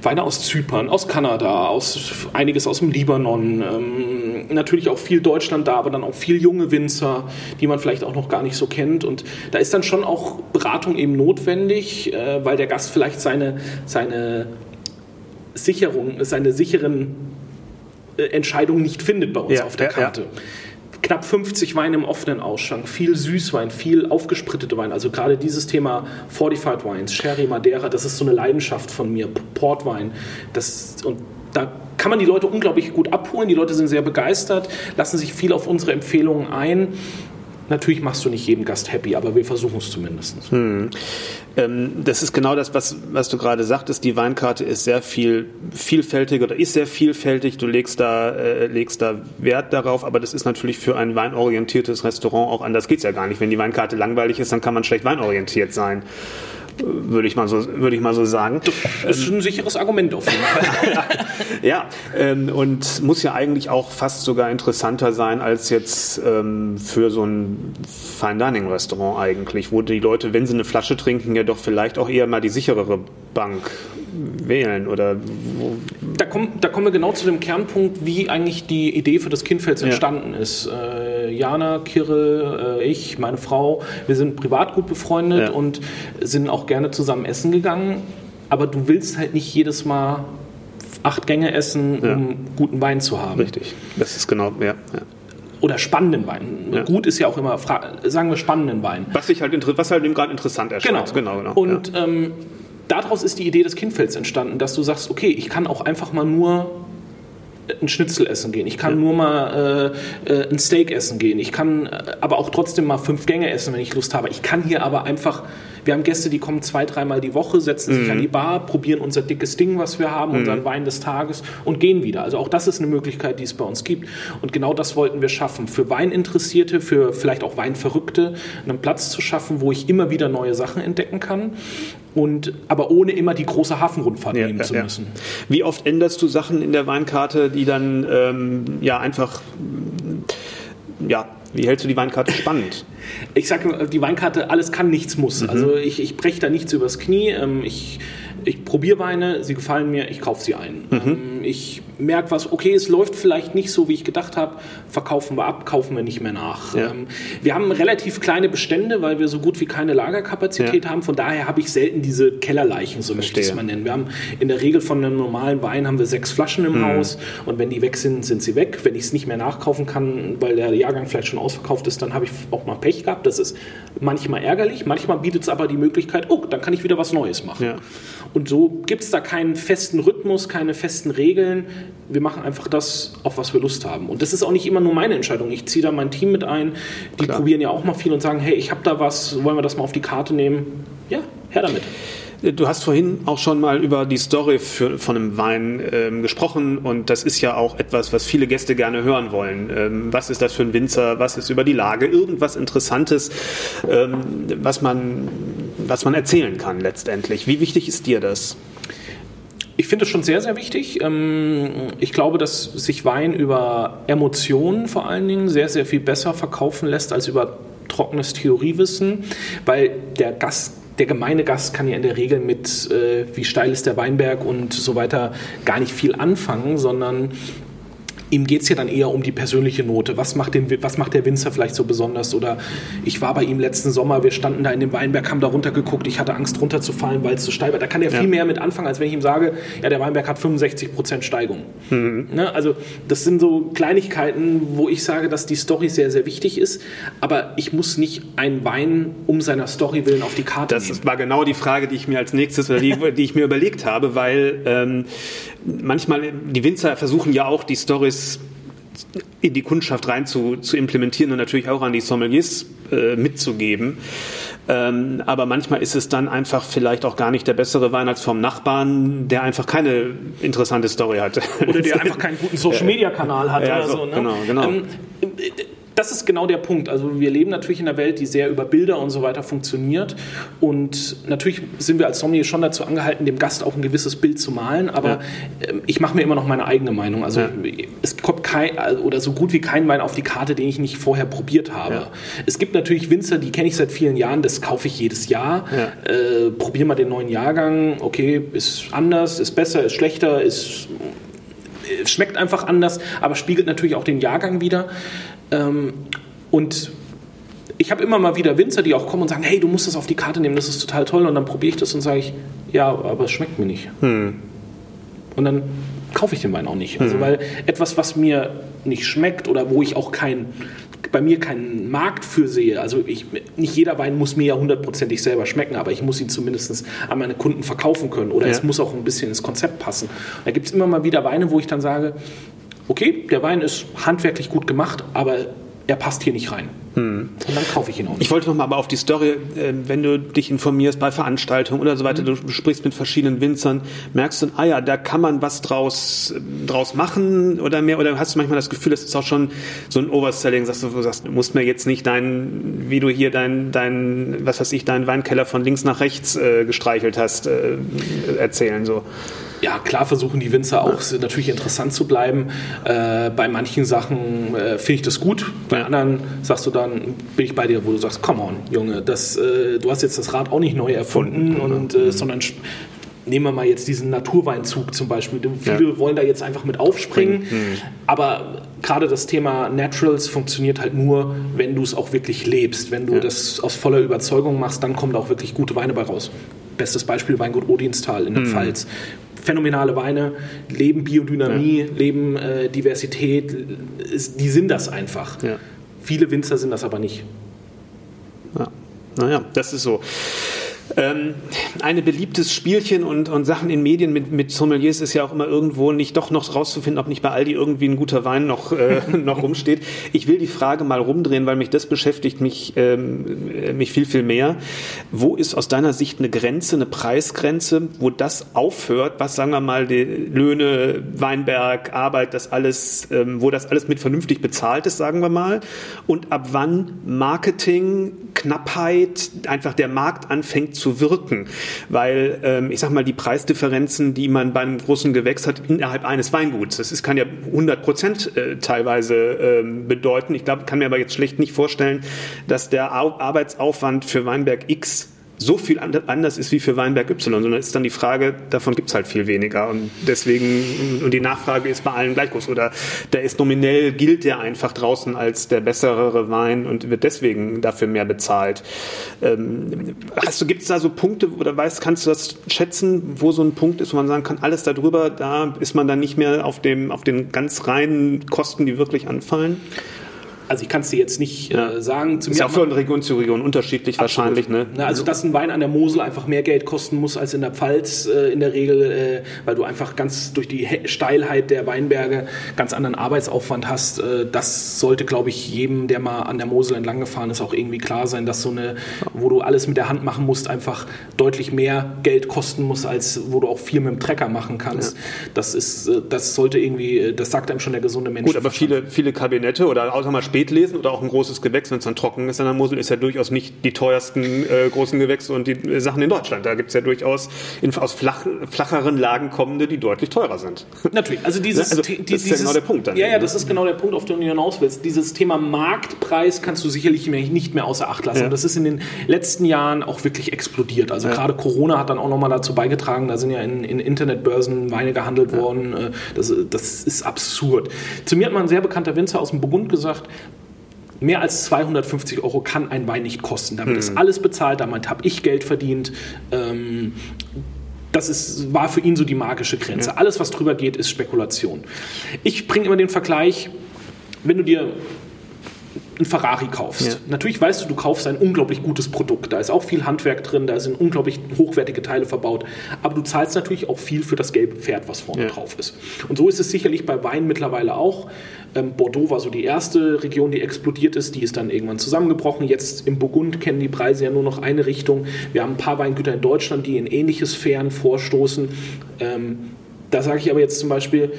S2: Weine aus Zypern, aus Kanada, aus einiges aus dem Libanon, ähm, natürlich auch viel Deutschland da, aber dann auch viel junge Winzer, die man vielleicht auch noch gar nicht so kennt. Und da ist dann schon auch Beratung eben notwendig, äh, weil der Gast vielleicht seine, seine Sicherung, seine sicheren äh, Entscheidungen nicht findet bei uns ja, auf der Karte. Ja, ja knapp 50 Weine im offenen Ausschank, viel Süßwein, viel aufgesprittete Wein. Also gerade dieses Thema Fortified Wines, Sherry, Madeira, das ist so eine Leidenschaft von mir. Portwein, das und da kann man die Leute unglaublich gut abholen. Die Leute sind sehr begeistert, lassen sich viel auf unsere Empfehlungen ein. Natürlich machst du nicht jeden Gast happy, aber wir versuchen es zumindest. Hm.
S1: Ähm, das ist genau das, was, was du gerade sagtest. Die Weinkarte ist sehr viel vielfältig oder ist sehr vielfältig. Du legst da, äh, legst da Wert darauf, aber das ist natürlich für ein weinorientiertes Restaurant auch anders geht's ja gar nicht. Wenn die Weinkarte langweilig ist, dann kann man schlecht weinorientiert sein würde ich mal so, würde ich mal so sagen.
S2: Das ist ein sicheres Argument auf jeden Fall.
S1: ja, ähm, und muss ja eigentlich auch fast sogar interessanter sein als jetzt ähm, für so ein Fine Dining Restaurant eigentlich, wo die Leute, wenn sie eine Flasche trinken, ja doch vielleicht auch eher mal die sicherere Bank wählen oder wo?
S2: Da, kommen, da kommen wir genau zu dem Kernpunkt, wie eigentlich die Idee für das Kindfels entstanden ja. ist. Äh, Jana, Kirill, äh, ich, meine Frau, wir sind privat gut befreundet ja. und sind auch gerne zusammen essen gegangen. Aber du willst halt nicht jedes Mal acht Gänge essen, um ja. guten Wein zu haben.
S1: Richtig, das ist genau, ja.
S2: oder spannenden Wein. Ja. Gut ist ja auch immer, sagen wir spannenden Wein.
S1: Was sich halt, was halt gerade interessant
S2: erscheint. Genau, genau. genau. Und ja. ähm, daraus ist die Idee des Kindfelds entstanden, dass du sagst, okay, ich kann auch einfach mal nur ein Schnitzel essen gehen. Ich kann ja. nur mal äh, äh, ein Steak essen gehen. Ich kann äh, aber auch trotzdem mal fünf Gänge essen, wenn ich Lust habe. Ich kann hier aber einfach wir haben Gäste, die kommen zwei, dreimal die Woche, setzen sich mhm. an die Bar, probieren unser dickes Ding, was wir haben, mhm. unseren Wein des Tages und gehen wieder. Also auch das ist eine Möglichkeit, die es bei uns gibt. Und genau das wollten wir schaffen. Für Weininteressierte, für vielleicht auch Weinverrückte, einen Platz zu schaffen, wo ich immer wieder neue Sachen entdecken kann. Und, aber ohne immer die große Hafenrundfahrt ja, nehmen ja, zu müssen. Ja.
S1: Wie oft änderst du Sachen in der Weinkarte, die dann ähm, ja einfach wie hältst du die Weinkarte spannend?
S2: Ich sage, die Weinkarte, alles kann, nichts muss. Mhm. Also ich, ich breche da nichts übers Knie. Ähm, ich, ich probiere Weine, sie gefallen mir, ich kaufe sie ein. Mhm. Ich merke was, okay, es läuft vielleicht nicht so, wie ich gedacht habe, verkaufen wir ab, kaufen wir nicht mehr nach. Ja. Ähm, wir haben relativ kleine Bestände, weil wir so gut wie keine Lagerkapazität ja. haben. Von daher habe ich selten diese Kellerleichen, so möchte ich es mal nennen. Wir haben in der Regel von einem normalen Wein haben wir sechs Flaschen im mhm. Haus und wenn die weg sind, sind sie weg. Wenn ich es nicht mehr nachkaufen kann, weil der Jahrgang vielleicht schon ausverkauft ist, dann habe ich auch mal Pech gehabt. Das ist manchmal ärgerlich. Manchmal bietet es aber die Möglichkeit, oh, dann kann ich wieder was Neues machen. Ja. Und so gibt es da keinen festen Rhythmus, keine festen Regeln. Wir machen einfach das, auf was wir Lust haben. Und das ist auch nicht immer nur meine Entscheidung. Ich ziehe da mein Team mit ein. Die Klar. probieren ja auch mal viel und sagen, hey, ich habe da was, wollen wir das mal auf die Karte nehmen? Ja, her damit.
S1: Du hast vorhin auch schon mal über die Story für, von einem Wein ähm, gesprochen und das ist ja auch etwas, was viele Gäste gerne hören wollen. Ähm, was ist das für ein Winzer? Was ist über die Lage? Irgendwas Interessantes, ähm, was, man, was man erzählen kann letztendlich. Wie wichtig ist dir das?
S2: Ich finde es schon sehr, sehr wichtig. Ähm, ich glaube, dass sich Wein über Emotionen vor allen Dingen sehr, sehr viel besser verkaufen lässt als über trockenes Theoriewissen, weil der Gast der gemeine Gast kann ja in der Regel mit, äh, wie steil ist der Weinberg und so weiter, gar nicht viel anfangen, sondern ihm geht es ja dann eher um die persönliche Note. Was macht, den, was macht der Winzer vielleicht so besonders? Oder ich war bei ihm letzten Sommer, wir standen da in dem Weinberg, haben da runtergeguckt, ich hatte Angst runterzufallen, weil es so steil war. Da kann er ja. viel mehr mit anfangen, als wenn ich ihm sage, ja, der Weinberg hat 65 Prozent Steigung. Mhm. Ne? Also das sind so Kleinigkeiten, wo ich sage, dass die Story sehr, sehr wichtig ist. Aber ich muss nicht einen Wein um seiner Story willen auf die Karte
S1: das nehmen. Das war genau die Frage, die ich mir als nächstes, oder die, die ich mir überlegt habe, weil ähm, manchmal, die Winzer versuchen ja auch die Stories in die Kundschaft rein zu, zu implementieren und natürlich auch an die Sommeliers äh, mitzugeben. Ähm, aber manchmal ist es dann einfach vielleicht auch gar nicht der bessere Wein als vom Nachbarn, der einfach keine interessante Story hat.
S2: Oder der einfach keinen guten Social-Media-Kanal hat. Ja, oder so, so ne? Genau, genau. Ähm, das ist genau der Punkt. Also wir leben natürlich in einer Welt, die sehr über Bilder und so weiter funktioniert. Und natürlich sind wir als Sommelier schon dazu angehalten, dem Gast auch ein gewisses Bild zu malen. Aber ja. Ähm, ich mache mir immer noch meine eigene Meinung. Also ja. es kommt kein oder so gut wie kein Wein auf die Karte, den ich nicht vorher probiert habe. Ja. Es gibt natürlich Winzer, die kenne ich seit vielen Jahren. Das kaufe ich jedes Jahr. Äh, probier mal den neuen Jahrgang. Okay, ist anders, ist besser, ist schlechter, ist schmeckt einfach anders, aber spiegelt natürlich auch den Jahrgang wieder. Ähm, und ich habe immer mal wieder Winzer, die auch kommen und sagen, hey, du musst das auf die Karte nehmen, das ist total toll. Und dann probiere ich das und sage ich, ja, aber es schmeckt mir nicht. Hm. Und dann kaufe ich den Wein auch nicht. Also, hm. weil etwas, was mir nicht schmeckt oder wo ich auch kein, bei mir keinen Markt für sehe, also ich, nicht jeder Wein muss mir ja hundertprozentig selber schmecken, aber ich muss ihn zumindest an meine Kunden verkaufen können oder ja. es muss auch ein bisschen ins Konzept passen. Und da gibt es immer mal wieder Weine, wo ich dann sage, okay, der Wein ist handwerklich gut gemacht, aber er passt hier nicht rein. Hm. Und dann kaufe ich ihn auch nicht.
S1: Ich wollte noch mal aber auf die Story, äh, wenn du dich informierst bei Veranstaltungen oder so weiter, hm. du sprichst mit verschiedenen Winzern, merkst du, ah ja, da kann man was draus, draus machen oder mehr, oder hast du manchmal das Gefühl, das ist auch schon so ein Overselling, sagst du, du sagst, du musst mir jetzt nicht dein, wie du hier dein, dein, was weiß ich, deinen Weinkeller von links nach rechts äh, gestreichelt hast, äh, erzählen, so.
S2: Ja, klar versuchen die Winzer auch natürlich interessant zu bleiben. Äh, bei manchen Sachen äh, finde ich das gut, bei anderen sagst du dann, bin ich bei dir, wo du sagst, come on, Junge, das, äh, du hast jetzt das Rad auch nicht neu erfunden, und, äh, sondern nehmen wir mal jetzt diesen Naturweinzug zum Beispiel. Viele ja. wollen da jetzt einfach mit aufspringen, mhm. aber gerade das Thema Naturals funktioniert halt nur, wenn du es auch wirklich lebst. Wenn du ja. das aus voller Überzeugung machst, dann kommen da auch wirklich gute Weine bei raus. Bestes Beispiel Weingut Odinstal in der mhm. Pfalz phänomenale Weine, leben Biodynamie, ja. leben äh, Diversität, die sind das einfach. Ja. Viele Winzer sind das aber nicht.
S1: Ja. Naja, das ist so. Ähm, ein beliebtes Spielchen und, und Sachen in Medien mit, mit Sommeliers ist ja auch immer irgendwo nicht doch noch rauszufinden, ob nicht bei Aldi irgendwie ein guter Wein noch, äh, noch rumsteht. Ich will die Frage mal rumdrehen, weil mich das beschäftigt mich, ähm, mich viel, viel mehr. Wo ist aus deiner Sicht eine Grenze, eine Preisgrenze, wo das aufhört, was sagen wir mal, die Löhne, Weinberg, Arbeit, das alles, ähm, wo das alles mit vernünftig bezahlt ist, sagen wir mal, und ab wann Marketing, Knappheit, einfach der Markt anfängt zu wirken, weil ähm, ich sag mal die Preisdifferenzen, die man beim großen Gewächs hat innerhalb eines Weinguts, das ist, kann ja 100 Prozent äh, teilweise äh, bedeuten. Ich glaube, kann mir aber jetzt schlecht nicht vorstellen, dass der Arbeitsaufwand für Weinberg X so viel anders ist wie für Weinberg Y, sondern ist dann die Frage, davon gibt es halt viel weniger und deswegen, und die Nachfrage ist bei allen gleich groß oder der ist nominell, gilt der einfach draußen als der bessere Wein und wird deswegen dafür mehr bezahlt. Ähm, hast du, gibt es da so Punkte oder weißt, kannst du das schätzen, wo so ein Punkt ist, wo man sagen kann, alles darüber, da ist man dann nicht mehr auf dem, auf den ganz reinen Kosten, die wirklich anfallen?
S2: Also ich kann es dir jetzt nicht äh, sagen.
S1: Zu ist ja auch von Region zu Region unterschiedlich absolut. wahrscheinlich. Ne?
S2: Na, also dass ein Wein an der Mosel einfach mehr Geld kosten muss als in der Pfalz äh, in der Regel, äh, weil du einfach ganz durch die Steilheit der Weinberge ganz anderen Arbeitsaufwand hast. Äh, das sollte, glaube ich, jedem, der mal an der Mosel entlang gefahren ist, auch irgendwie klar sein, dass so eine, wo du alles mit der Hand machen musst, einfach deutlich mehr Geld kosten muss, als wo du auch viel mit dem Trecker machen kannst. Ja. Das ist, äh, das sollte irgendwie, äh, das sagt einem schon der gesunde Mensch.
S1: Gut, aber viele, viele Kabinette oder auch mal später lesen oder auch ein großes Gewächs, wenn es dann trocken ist an der Mosel, ist ja durchaus nicht die teuersten äh, großen Gewächse und die äh, Sachen in Deutschland. Da gibt es ja durchaus in, aus flach, flacheren Lagen kommende, die deutlich teurer sind.
S2: Natürlich, also dieses... Ne? Also,
S1: das dieses, ist ja genau der Punkt
S2: dann. Ja, ja, das ist genau der Punkt, auf den du hinaus willst. Dieses Thema Marktpreis kannst du sicherlich nicht mehr außer Acht lassen. Ja. Das ist in den letzten Jahren auch wirklich explodiert. Also ja. gerade Corona hat dann auch nochmal dazu beigetragen, da sind ja in, in Internetbörsen Weine gehandelt worden. Äh, das, das ist absurd. Zu mir hat mal ein sehr bekannter Winzer aus dem Burgund gesagt, mehr als 250 Euro kann ein Wein nicht kosten. Damit hm. ist alles bezahlt, damit habe ich Geld verdient. Ähm, das ist, war für ihn so die magische Grenze. Ja. Alles, was drüber geht, ist Spekulation. Ich bringe immer den Vergleich, wenn du dir einen Ferrari kaufst. Ja. Natürlich weißt du, du kaufst ein unglaublich gutes Produkt. Da ist auch viel Handwerk drin, da sind unglaublich hochwertige Teile verbaut. Aber du zahlst natürlich auch viel für das gelbe Pferd, was vorne ja. drauf ist. Und so ist es sicherlich bei Wein mittlerweile auch. Ähm, Bordeaux war so die erste Region, die explodiert ist. Die ist dann irgendwann zusammengebrochen. Jetzt im Burgund kennen die Preise ja nur noch eine Richtung. Wir haben ein paar Weingüter in Deutschland, die in ähnliches Sphären vorstoßen. Ähm, da sage ich aber jetzt zum Beispiel,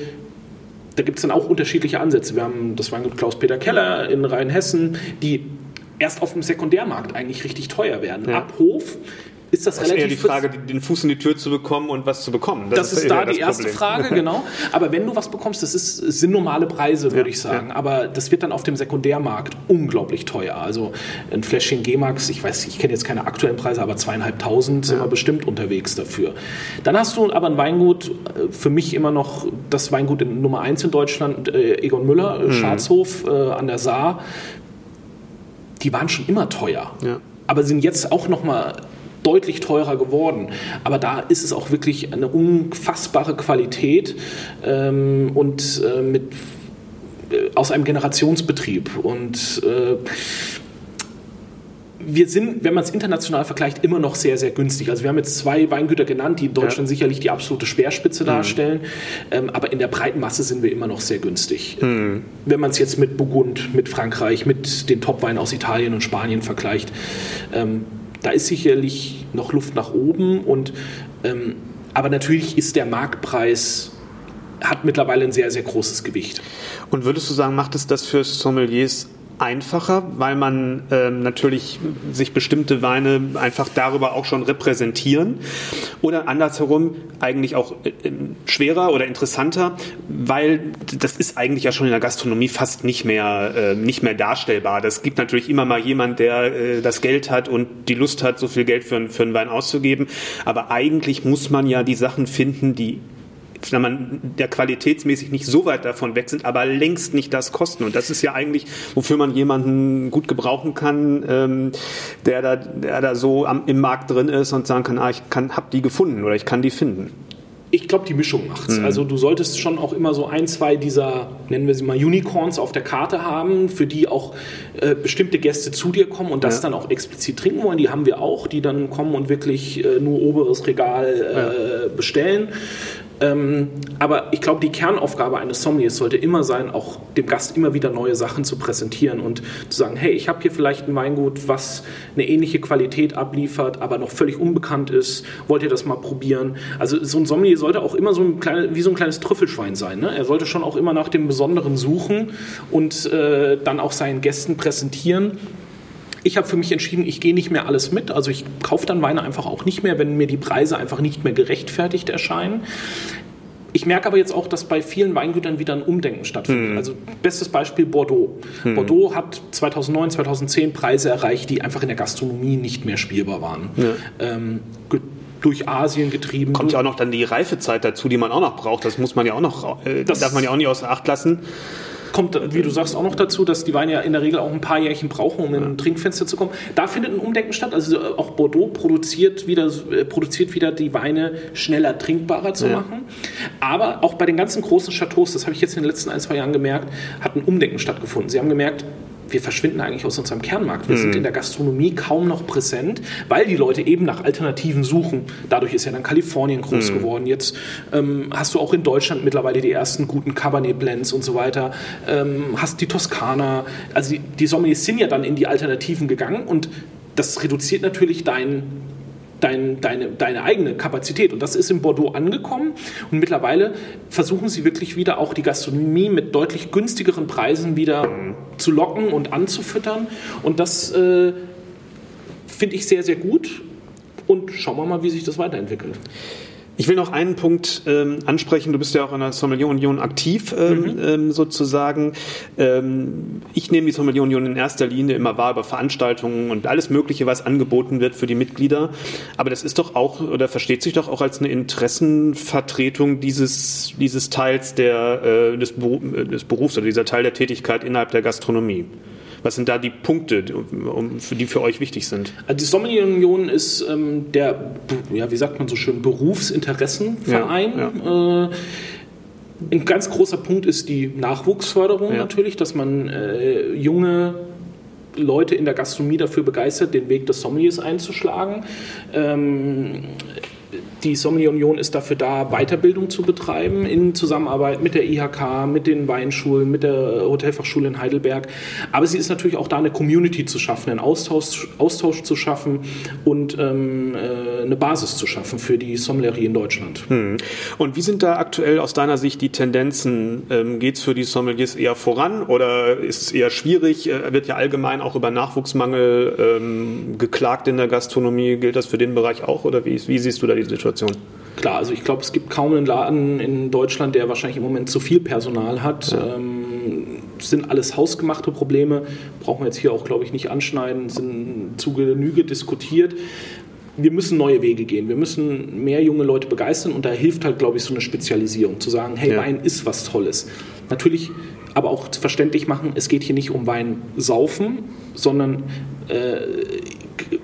S2: da gibt es dann auch unterschiedliche Ansätze. Wir haben das Weingut Klaus-Peter Keller in Rheinhessen, die erst auf dem Sekundärmarkt eigentlich richtig teuer werden. Ja. Ab Hof ist das, das relativ.
S1: Ist eher die Frage, den Fuß in die Tür zu bekommen und was zu bekommen.
S2: Das, das ist, ist da die erste Problem. Frage, genau. Aber wenn du was bekommst, das ist, sind normale Preise, würde ja, ich sagen. Ja. Aber das wird dann auf dem Sekundärmarkt unglaublich teuer. Also ein Fläschchen G-Max, ich weiß, ich kenne jetzt keine aktuellen Preise, aber zweieinhalbtausend sind wir bestimmt unterwegs dafür. Dann hast du aber ein Weingut, äh, für mich immer noch das Weingut Nummer eins in Deutschland, äh, Egon Müller, mhm. Schwarzhof äh, an der Saar. Die waren schon immer teuer. Ja aber sind jetzt auch noch mal deutlich teurer geworden. Aber da ist es auch wirklich eine unfassbare Qualität ähm, und äh, mit äh, aus einem Generationsbetrieb. Und äh, wir sind, wenn man es international vergleicht, immer noch sehr, sehr günstig. Also wir haben jetzt zwei Weingüter genannt, die in Deutschland ja. sicherlich die absolute Speerspitze mhm. darstellen. Ähm, aber in der breiten Masse sind wir immer noch sehr günstig. Mhm. Wenn man es jetzt mit Burgund, mit Frankreich, mit den Topweinen aus Italien und Spanien vergleicht. Ähm, da ist sicherlich noch Luft nach oben und ähm, aber natürlich ist der Marktpreis hat mittlerweile ein sehr, sehr großes Gewicht.
S1: Und würdest du sagen, macht es das für Sommeliers einfacher, weil man ähm, natürlich sich bestimmte Weine einfach darüber auch schon repräsentieren oder andersherum eigentlich auch äh, schwerer oder interessanter, weil das ist eigentlich ja schon in der Gastronomie fast nicht mehr äh, nicht mehr darstellbar. Das gibt natürlich immer mal jemand, der äh, das Geld hat und die Lust hat, so viel Geld für, für einen Wein auszugeben, aber eigentlich muss man ja die Sachen finden, die man der qualitätsmäßig nicht so weit davon weg sind, aber längst nicht das kosten. Und das ist ja eigentlich, wofür man jemanden gut gebrauchen kann, ähm, der, da, der da so am, im Markt drin ist und sagen kann, ah, ich kann, hab die gefunden oder ich kann die finden.
S2: Ich glaube, die Mischung macht's. Mhm. Also du solltest schon auch immer so ein, zwei dieser, nennen wir sie mal Unicorns auf der Karte haben, für die auch äh, bestimmte Gäste zu dir kommen und das ja. dann auch explizit trinken wollen. Die haben wir auch, die dann kommen und wirklich äh, nur oberes Regal äh, ja. bestellen. Ähm, aber ich glaube, die Kernaufgabe eines Sommeliers sollte immer sein, auch dem Gast immer wieder neue Sachen zu präsentieren und zu sagen, hey, ich habe hier vielleicht ein Weingut, was eine ähnliche Qualität abliefert, aber noch völlig unbekannt ist. Wollt ihr das mal probieren? Also so ein Sommelier sollte auch immer so ein kleines, wie so ein kleines Trüffelschwein sein. Ne? Er sollte schon auch immer nach dem Besonderen suchen und äh, dann auch seinen Gästen präsentieren. Ich habe für mich entschieden, ich gehe nicht mehr alles mit. Also ich kaufe dann Weine einfach auch nicht mehr, wenn mir die Preise einfach nicht mehr gerechtfertigt erscheinen. Ich merke aber jetzt auch, dass bei vielen Weingütern wieder ein Umdenken stattfindet. Hm. Also bestes Beispiel Bordeaux. Hm. Bordeaux hat 2009, 2010 Preise erreicht, die einfach in der Gastronomie nicht mehr spielbar waren. Ja. Ähm, durch Asien getrieben.
S1: Kommt ja auch noch dann die Reifezeit dazu, die man auch noch braucht. Das muss man ja auch noch, äh, das darf man ja auch nicht außer Acht lassen
S2: kommt, wie du sagst, auch noch dazu, dass die Weine ja in der Regel auch ein paar Jährchen brauchen, um in ein Trinkfenster zu kommen. Da findet ein Umdenken statt. Also auch Bordeaux produziert wieder, äh, produziert wieder die Weine schneller trinkbarer zu ja. machen. Aber auch bei den ganzen großen Chateaus, das habe ich jetzt in den letzten ein, zwei Jahren gemerkt, hat ein Umdenken stattgefunden. Sie haben gemerkt, wir verschwinden eigentlich aus unserem Kernmarkt. Wir mhm. sind in der Gastronomie kaum noch präsent, weil die Leute eben nach Alternativen suchen. Dadurch ist ja dann Kalifornien groß mhm. geworden. Jetzt ähm, hast du auch in Deutschland mittlerweile die ersten guten Cabernet Blends und so weiter. Ähm, hast die Toskana. Also die, die Sommeliers sind ja dann in die Alternativen gegangen und das reduziert natürlich dein dein, deine, deine eigene Kapazität. Und das ist in Bordeaux angekommen. Und mittlerweile versuchen sie wirklich wieder auch die Gastronomie mit deutlich günstigeren Preisen wieder zu locken und anzufüttern. Und das äh, finde ich sehr, sehr gut. Und schauen wir mal, wie sich das weiterentwickelt.
S1: Ich will noch einen Punkt ähm, ansprechen. Du bist ja auch in der Sommelier Union aktiv, ähm, mhm. ähm, sozusagen. Ähm, ich nehme die Sommelier Union in erster Linie immer wahr über Veranstaltungen und alles Mögliche, was angeboten wird für die Mitglieder. Aber das ist doch auch oder versteht sich doch auch als eine Interessenvertretung dieses, dieses Teils der, äh, des, des Berufs oder dieser Teil der Tätigkeit innerhalb der Gastronomie. Was sind da die Punkte, für die für euch wichtig sind?
S2: Also die Sommelier-Union ist ähm, der, ja, wie sagt man so schön, Berufsinteressenverein. Ja, ja. Äh, ein ganz großer Punkt ist die Nachwuchsförderung ja. natürlich, dass man äh, junge Leute in der Gastronomie dafür begeistert, den Weg des Sommeliers einzuschlagen. Ähm, die Sommelier Union ist dafür da, Weiterbildung zu betreiben in Zusammenarbeit mit der IHK, mit den Weinschulen, mit der Hotelfachschule in Heidelberg. Aber sie ist natürlich auch da, eine Community zu schaffen, einen Austausch, Austausch zu schaffen und ähm, äh, eine Basis zu schaffen für die Sommelerie in Deutschland.
S1: Hm. Und wie sind da aktuell aus deiner Sicht die Tendenzen? Ähm, Geht es für die Sommeliers eher voran oder ist es eher schwierig? Äh, wird ja allgemein auch über Nachwuchsmangel ähm, geklagt in der Gastronomie. Gilt das für den Bereich auch oder wie, wie siehst du da die Situation? Situation?
S2: Klar, also ich glaube, es gibt kaum einen Laden in Deutschland, der wahrscheinlich im Moment zu viel Personal hat. Ja. Ähm, sind alles hausgemachte Probleme, brauchen wir jetzt hier auch, glaube ich, nicht anschneiden, sind zu Genüge diskutiert. Wir müssen neue Wege gehen. Wir müssen mehr junge Leute begeistern und da hilft halt, glaube ich, so eine Spezialisierung. Zu sagen, hey, ja. Wein ist was Tolles. Natürlich aber auch verständlich machen, es geht hier nicht um Wein saufen, sondern äh,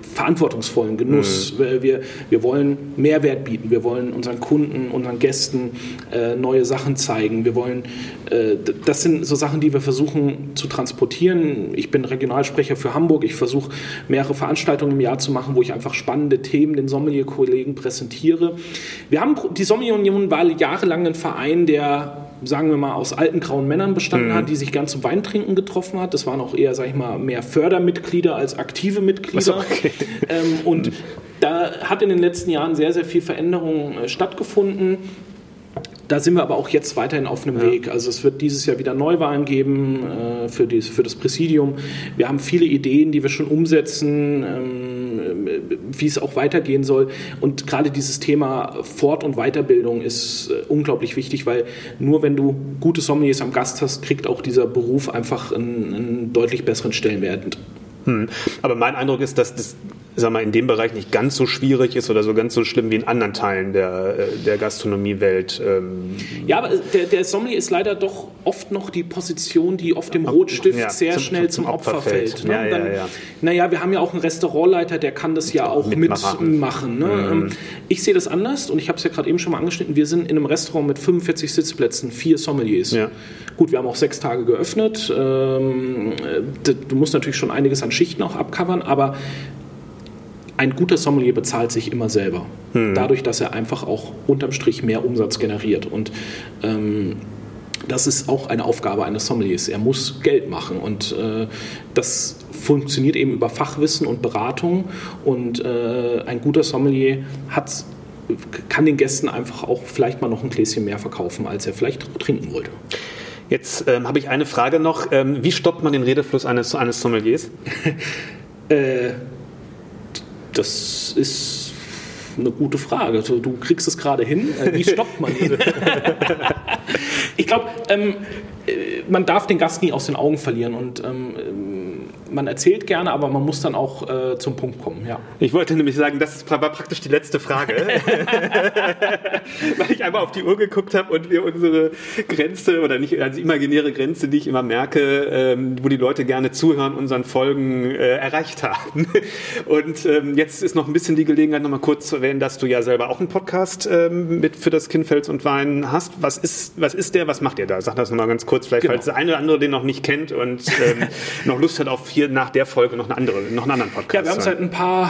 S2: verantwortungsvollen Genuss. Mhm. Wir, wir wollen Mehrwert bieten, wir wollen unseren Kunden, unseren Gästen äh, neue Sachen zeigen. Wir wollen, äh, das sind so Sachen, die wir versuchen zu transportieren. Ich bin Regionalsprecher für Hamburg. Ich versuche mehrere Veranstaltungen im Jahr zu machen, wo ich einfach spannende Themen den Sommelier-Kollegen präsentiere. Wir haben, die Sommelier Union war jahrelang ein Verein, der sagen wir mal, aus alten grauen Männern bestanden mhm. hat, die sich gern zum Weintrinken getroffen hat. Das waren auch eher, sag ich mal, mehr Fördermitglieder als aktive Mitglieder. Okay. Ähm, und mhm. da hat in den letzten Jahren sehr, sehr viel Veränderung äh, stattgefunden. Da sind wir aber auch jetzt weiterhin auf einem ja. Weg. Also es wird dieses Jahr wieder Neuwahlen geben äh, für, die, für das Präsidium. Wir haben viele Ideen, die wir schon umsetzen, ähm, wie es auch weitergehen soll. Und gerade dieses Thema Fort- und Weiterbildung ist äh, unglaublich wichtig, weil nur wenn du gute Sommeliers am Gast hast, kriegt auch dieser Beruf einfach einen, einen deutlich besseren Stellenwert.
S1: Hm. Aber mein Eindruck ist, dass das sag mal, in dem Bereich nicht ganz so schwierig ist oder so ganz so schlimm wie in anderen Teilen der, äh, der Gastronomiewelt.
S2: Ähm. Ja, aber der, der Sommelier ist leider doch oft noch die Position, die auf dem Rotstift ja, sehr zum, schnell zum, zum Opfer, Opfer, fällt. fällt ne? ja, Dann, ja, ja. Naja, wir haben ja auch einen Restaurantleiter, der kann das ja auch mitmachen. Mit ne? Mhm. Ähm, ich sehe das anders und ich habe es ja gerade eben schon mal angeschnitten. Wir sind in einem Restaurant mit 45 Sitzplätzen, vier Sommeliers. Ja. Gut, wir haben auch sechs Tage geöffnet. Ähm, du musst natürlich schon einiges an Schichten auch abcovern, aber ein guter Sommelier bezahlt sich immer selber. Mhm. Dadurch, dass er einfach auch unterm Strich mehr Umsatz generiert. Und ähm, das ist auch eine Aufgabe eines Sommeliers. Er muss Geld machen und äh, das funktioniert eben über Fachwissen und Beratung. Und äh, ein guter Sommelier hat, kann den Gästen einfach auch vielleicht mal noch ein Gläschen mehr verkaufen, als er vielleicht trinken wollte.
S1: Jetzt ähm, habe ich eine Frage noch. Ähm, wie stoppt man den Redefluss eines, eines Sommeliers?
S2: äh, das ist eine gute Frage. Du kriegst es gerade hin. Äh, wie stoppt man ihn? ich glaube, ähm, äh, man darf den Gast nie aus den Augen verlieren und ähm, man erzählt gerne, aber man muss dann auch äh, zum Punkt kommen. Ja.
S1: Ich wollte nämlich sagen, das war praktisch die letzte Frage, weil ich einmal auf die Uhr geguckt habe und wir unsere Grenze oder nicht also imaginäre Grenze, die ich immer merke, ähm, wo die Leute gerne zuhören, unseren Folgen äh, erreicht haben. Und ähm, jetzt ist noch ein bisschen die Gelegenheit, noch mal kurz zu erwähnen, dass du ja selber auch einen Podcast ähm, mit für das Kindfels und Wein hast. Was ist, was ist der? Was macht ihr da? Sag das nochmal ganz kurz, vielleicht, genau. falls der eine oder andere den noch nicht kennt und ähm, noch Lust hat auf hier nach der Folge noch, eine andere, noch einen anderen Podcast.
S2: Ja, wir haben seit ein paar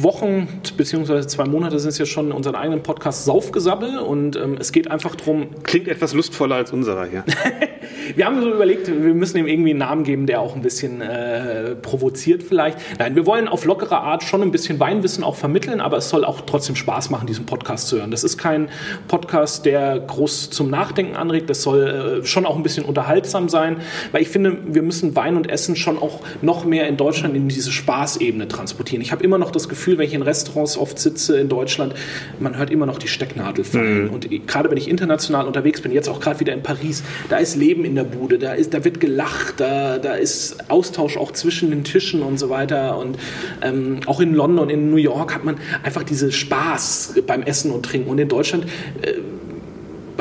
S2: Wochen, beziehungsweise zwei Monate sind es ja schon unseren eigenen Podcast Saufgesabbel und ähm, es geht einfach darum.
S1: Klingt etwas lustvoller als unserer hier.
S2: wir haben so überlegt, wir müssen ihm irgendwie einen Namen geben, der auch ein bisschen äh, provoziert vielleicht. Nein, wir wollen auf lockere Art schon ein bisschen Weinwissen auch vermitteln, aber es soll auch trotzdem Spaß machen, diesen Podcast zu hören. Das ist kein Podcast, der groß zum Nachdenken anregt. Das soll äh, schon auch ein bisschen unterhaltsam sein, weil ich finde, wir müssen Wein und Essen schon auch noch mehr in Deutschland in diese Spaßebene transportieren. Ich habe immer noch das Gefühl, wenn ich in Restaurants oft sitze in Deutschland, man hört immer noch die Stecknadel fallen. Mhm. Und gerade wenn ich international unterwegs bin, jetzt auch gerade wieder in Paris, da ist Leben in der Bude, da, ist, da wird gelacht, da, da ist Austausch auch zwischen den Tischen und so weiter. Und ähm, auch in London, in New York hat man einfach diese Spaß beim Essen und Trinken. Und in Deutschland äh,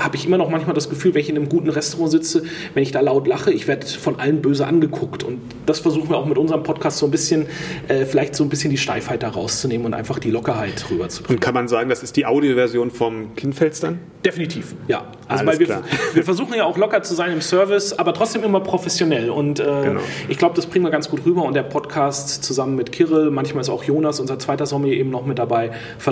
S2: habe ich immer noch manchmal das Gefühl, wenn ich in einem guten Restaurant sitze, wenn ich da laut lache, ich werde von allen böse angeguckt. Und das versuchen wir auch mit unserem Podcast so ein bisschen, äh, vielleicht so ein bisschen die Steifheit da rauszunehmen und einfach die Lockerheit rüberzubringen.
S1: Und kann man sagen, das ist die Audioversion vom Kindfels dann?
S2: Definitiv, ja. Also weil wir, wir, versuchen ja auch locker zu sein im Service, aber trotzdem immer professionell. Und äh, genau. ich glaube, das bringen wir ganz gut rüber. Und der Podcast zusammen mit Kirill, manchmal ist auch Jonas, unser zweiter Sommelier, eben noch mit dabei, äh,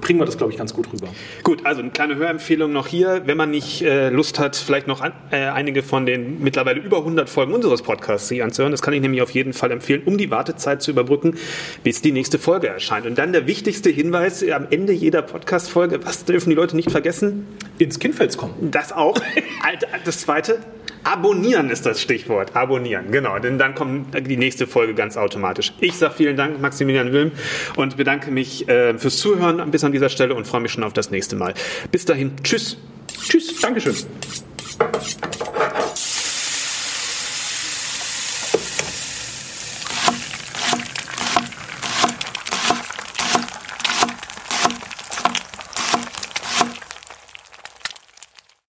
S2: bringen wir das, glaube ich, ganz gut rüber.
S1: Gut, also eine kleine Hörempfehlung noch hier wenn man nicht äh, Lust hat, vielleicht noch an, äh, einige von den mittlerweile über 100 Folgen unseres Podcasts sich anzuhören, das kann ich nämlich auf jeden Fall empfehlen, um die Wartezeit zu überbrücken, bis die nächste Folge erscheint. Und dann der wichtigste Hinweis am Ende jeder Podcast-Folge, was dürfen die Leute nicht vergessen?
S2: Ins Kindfels kommen.
S1: Das auch. das zweite, Abonnieren ist das Stichwort. Abonnieren, genau. Denn dann kommt die nächste Folge ganz automatisch. Ich sage vielen Dank, Maximilian Wilm, und bedanke mich äh, fürs Zuhören bis an dieser Stelle und freue mich schon auf das nächste Mal. Bis dahin, tschüss.
S2: Tschüss, Dankeschön.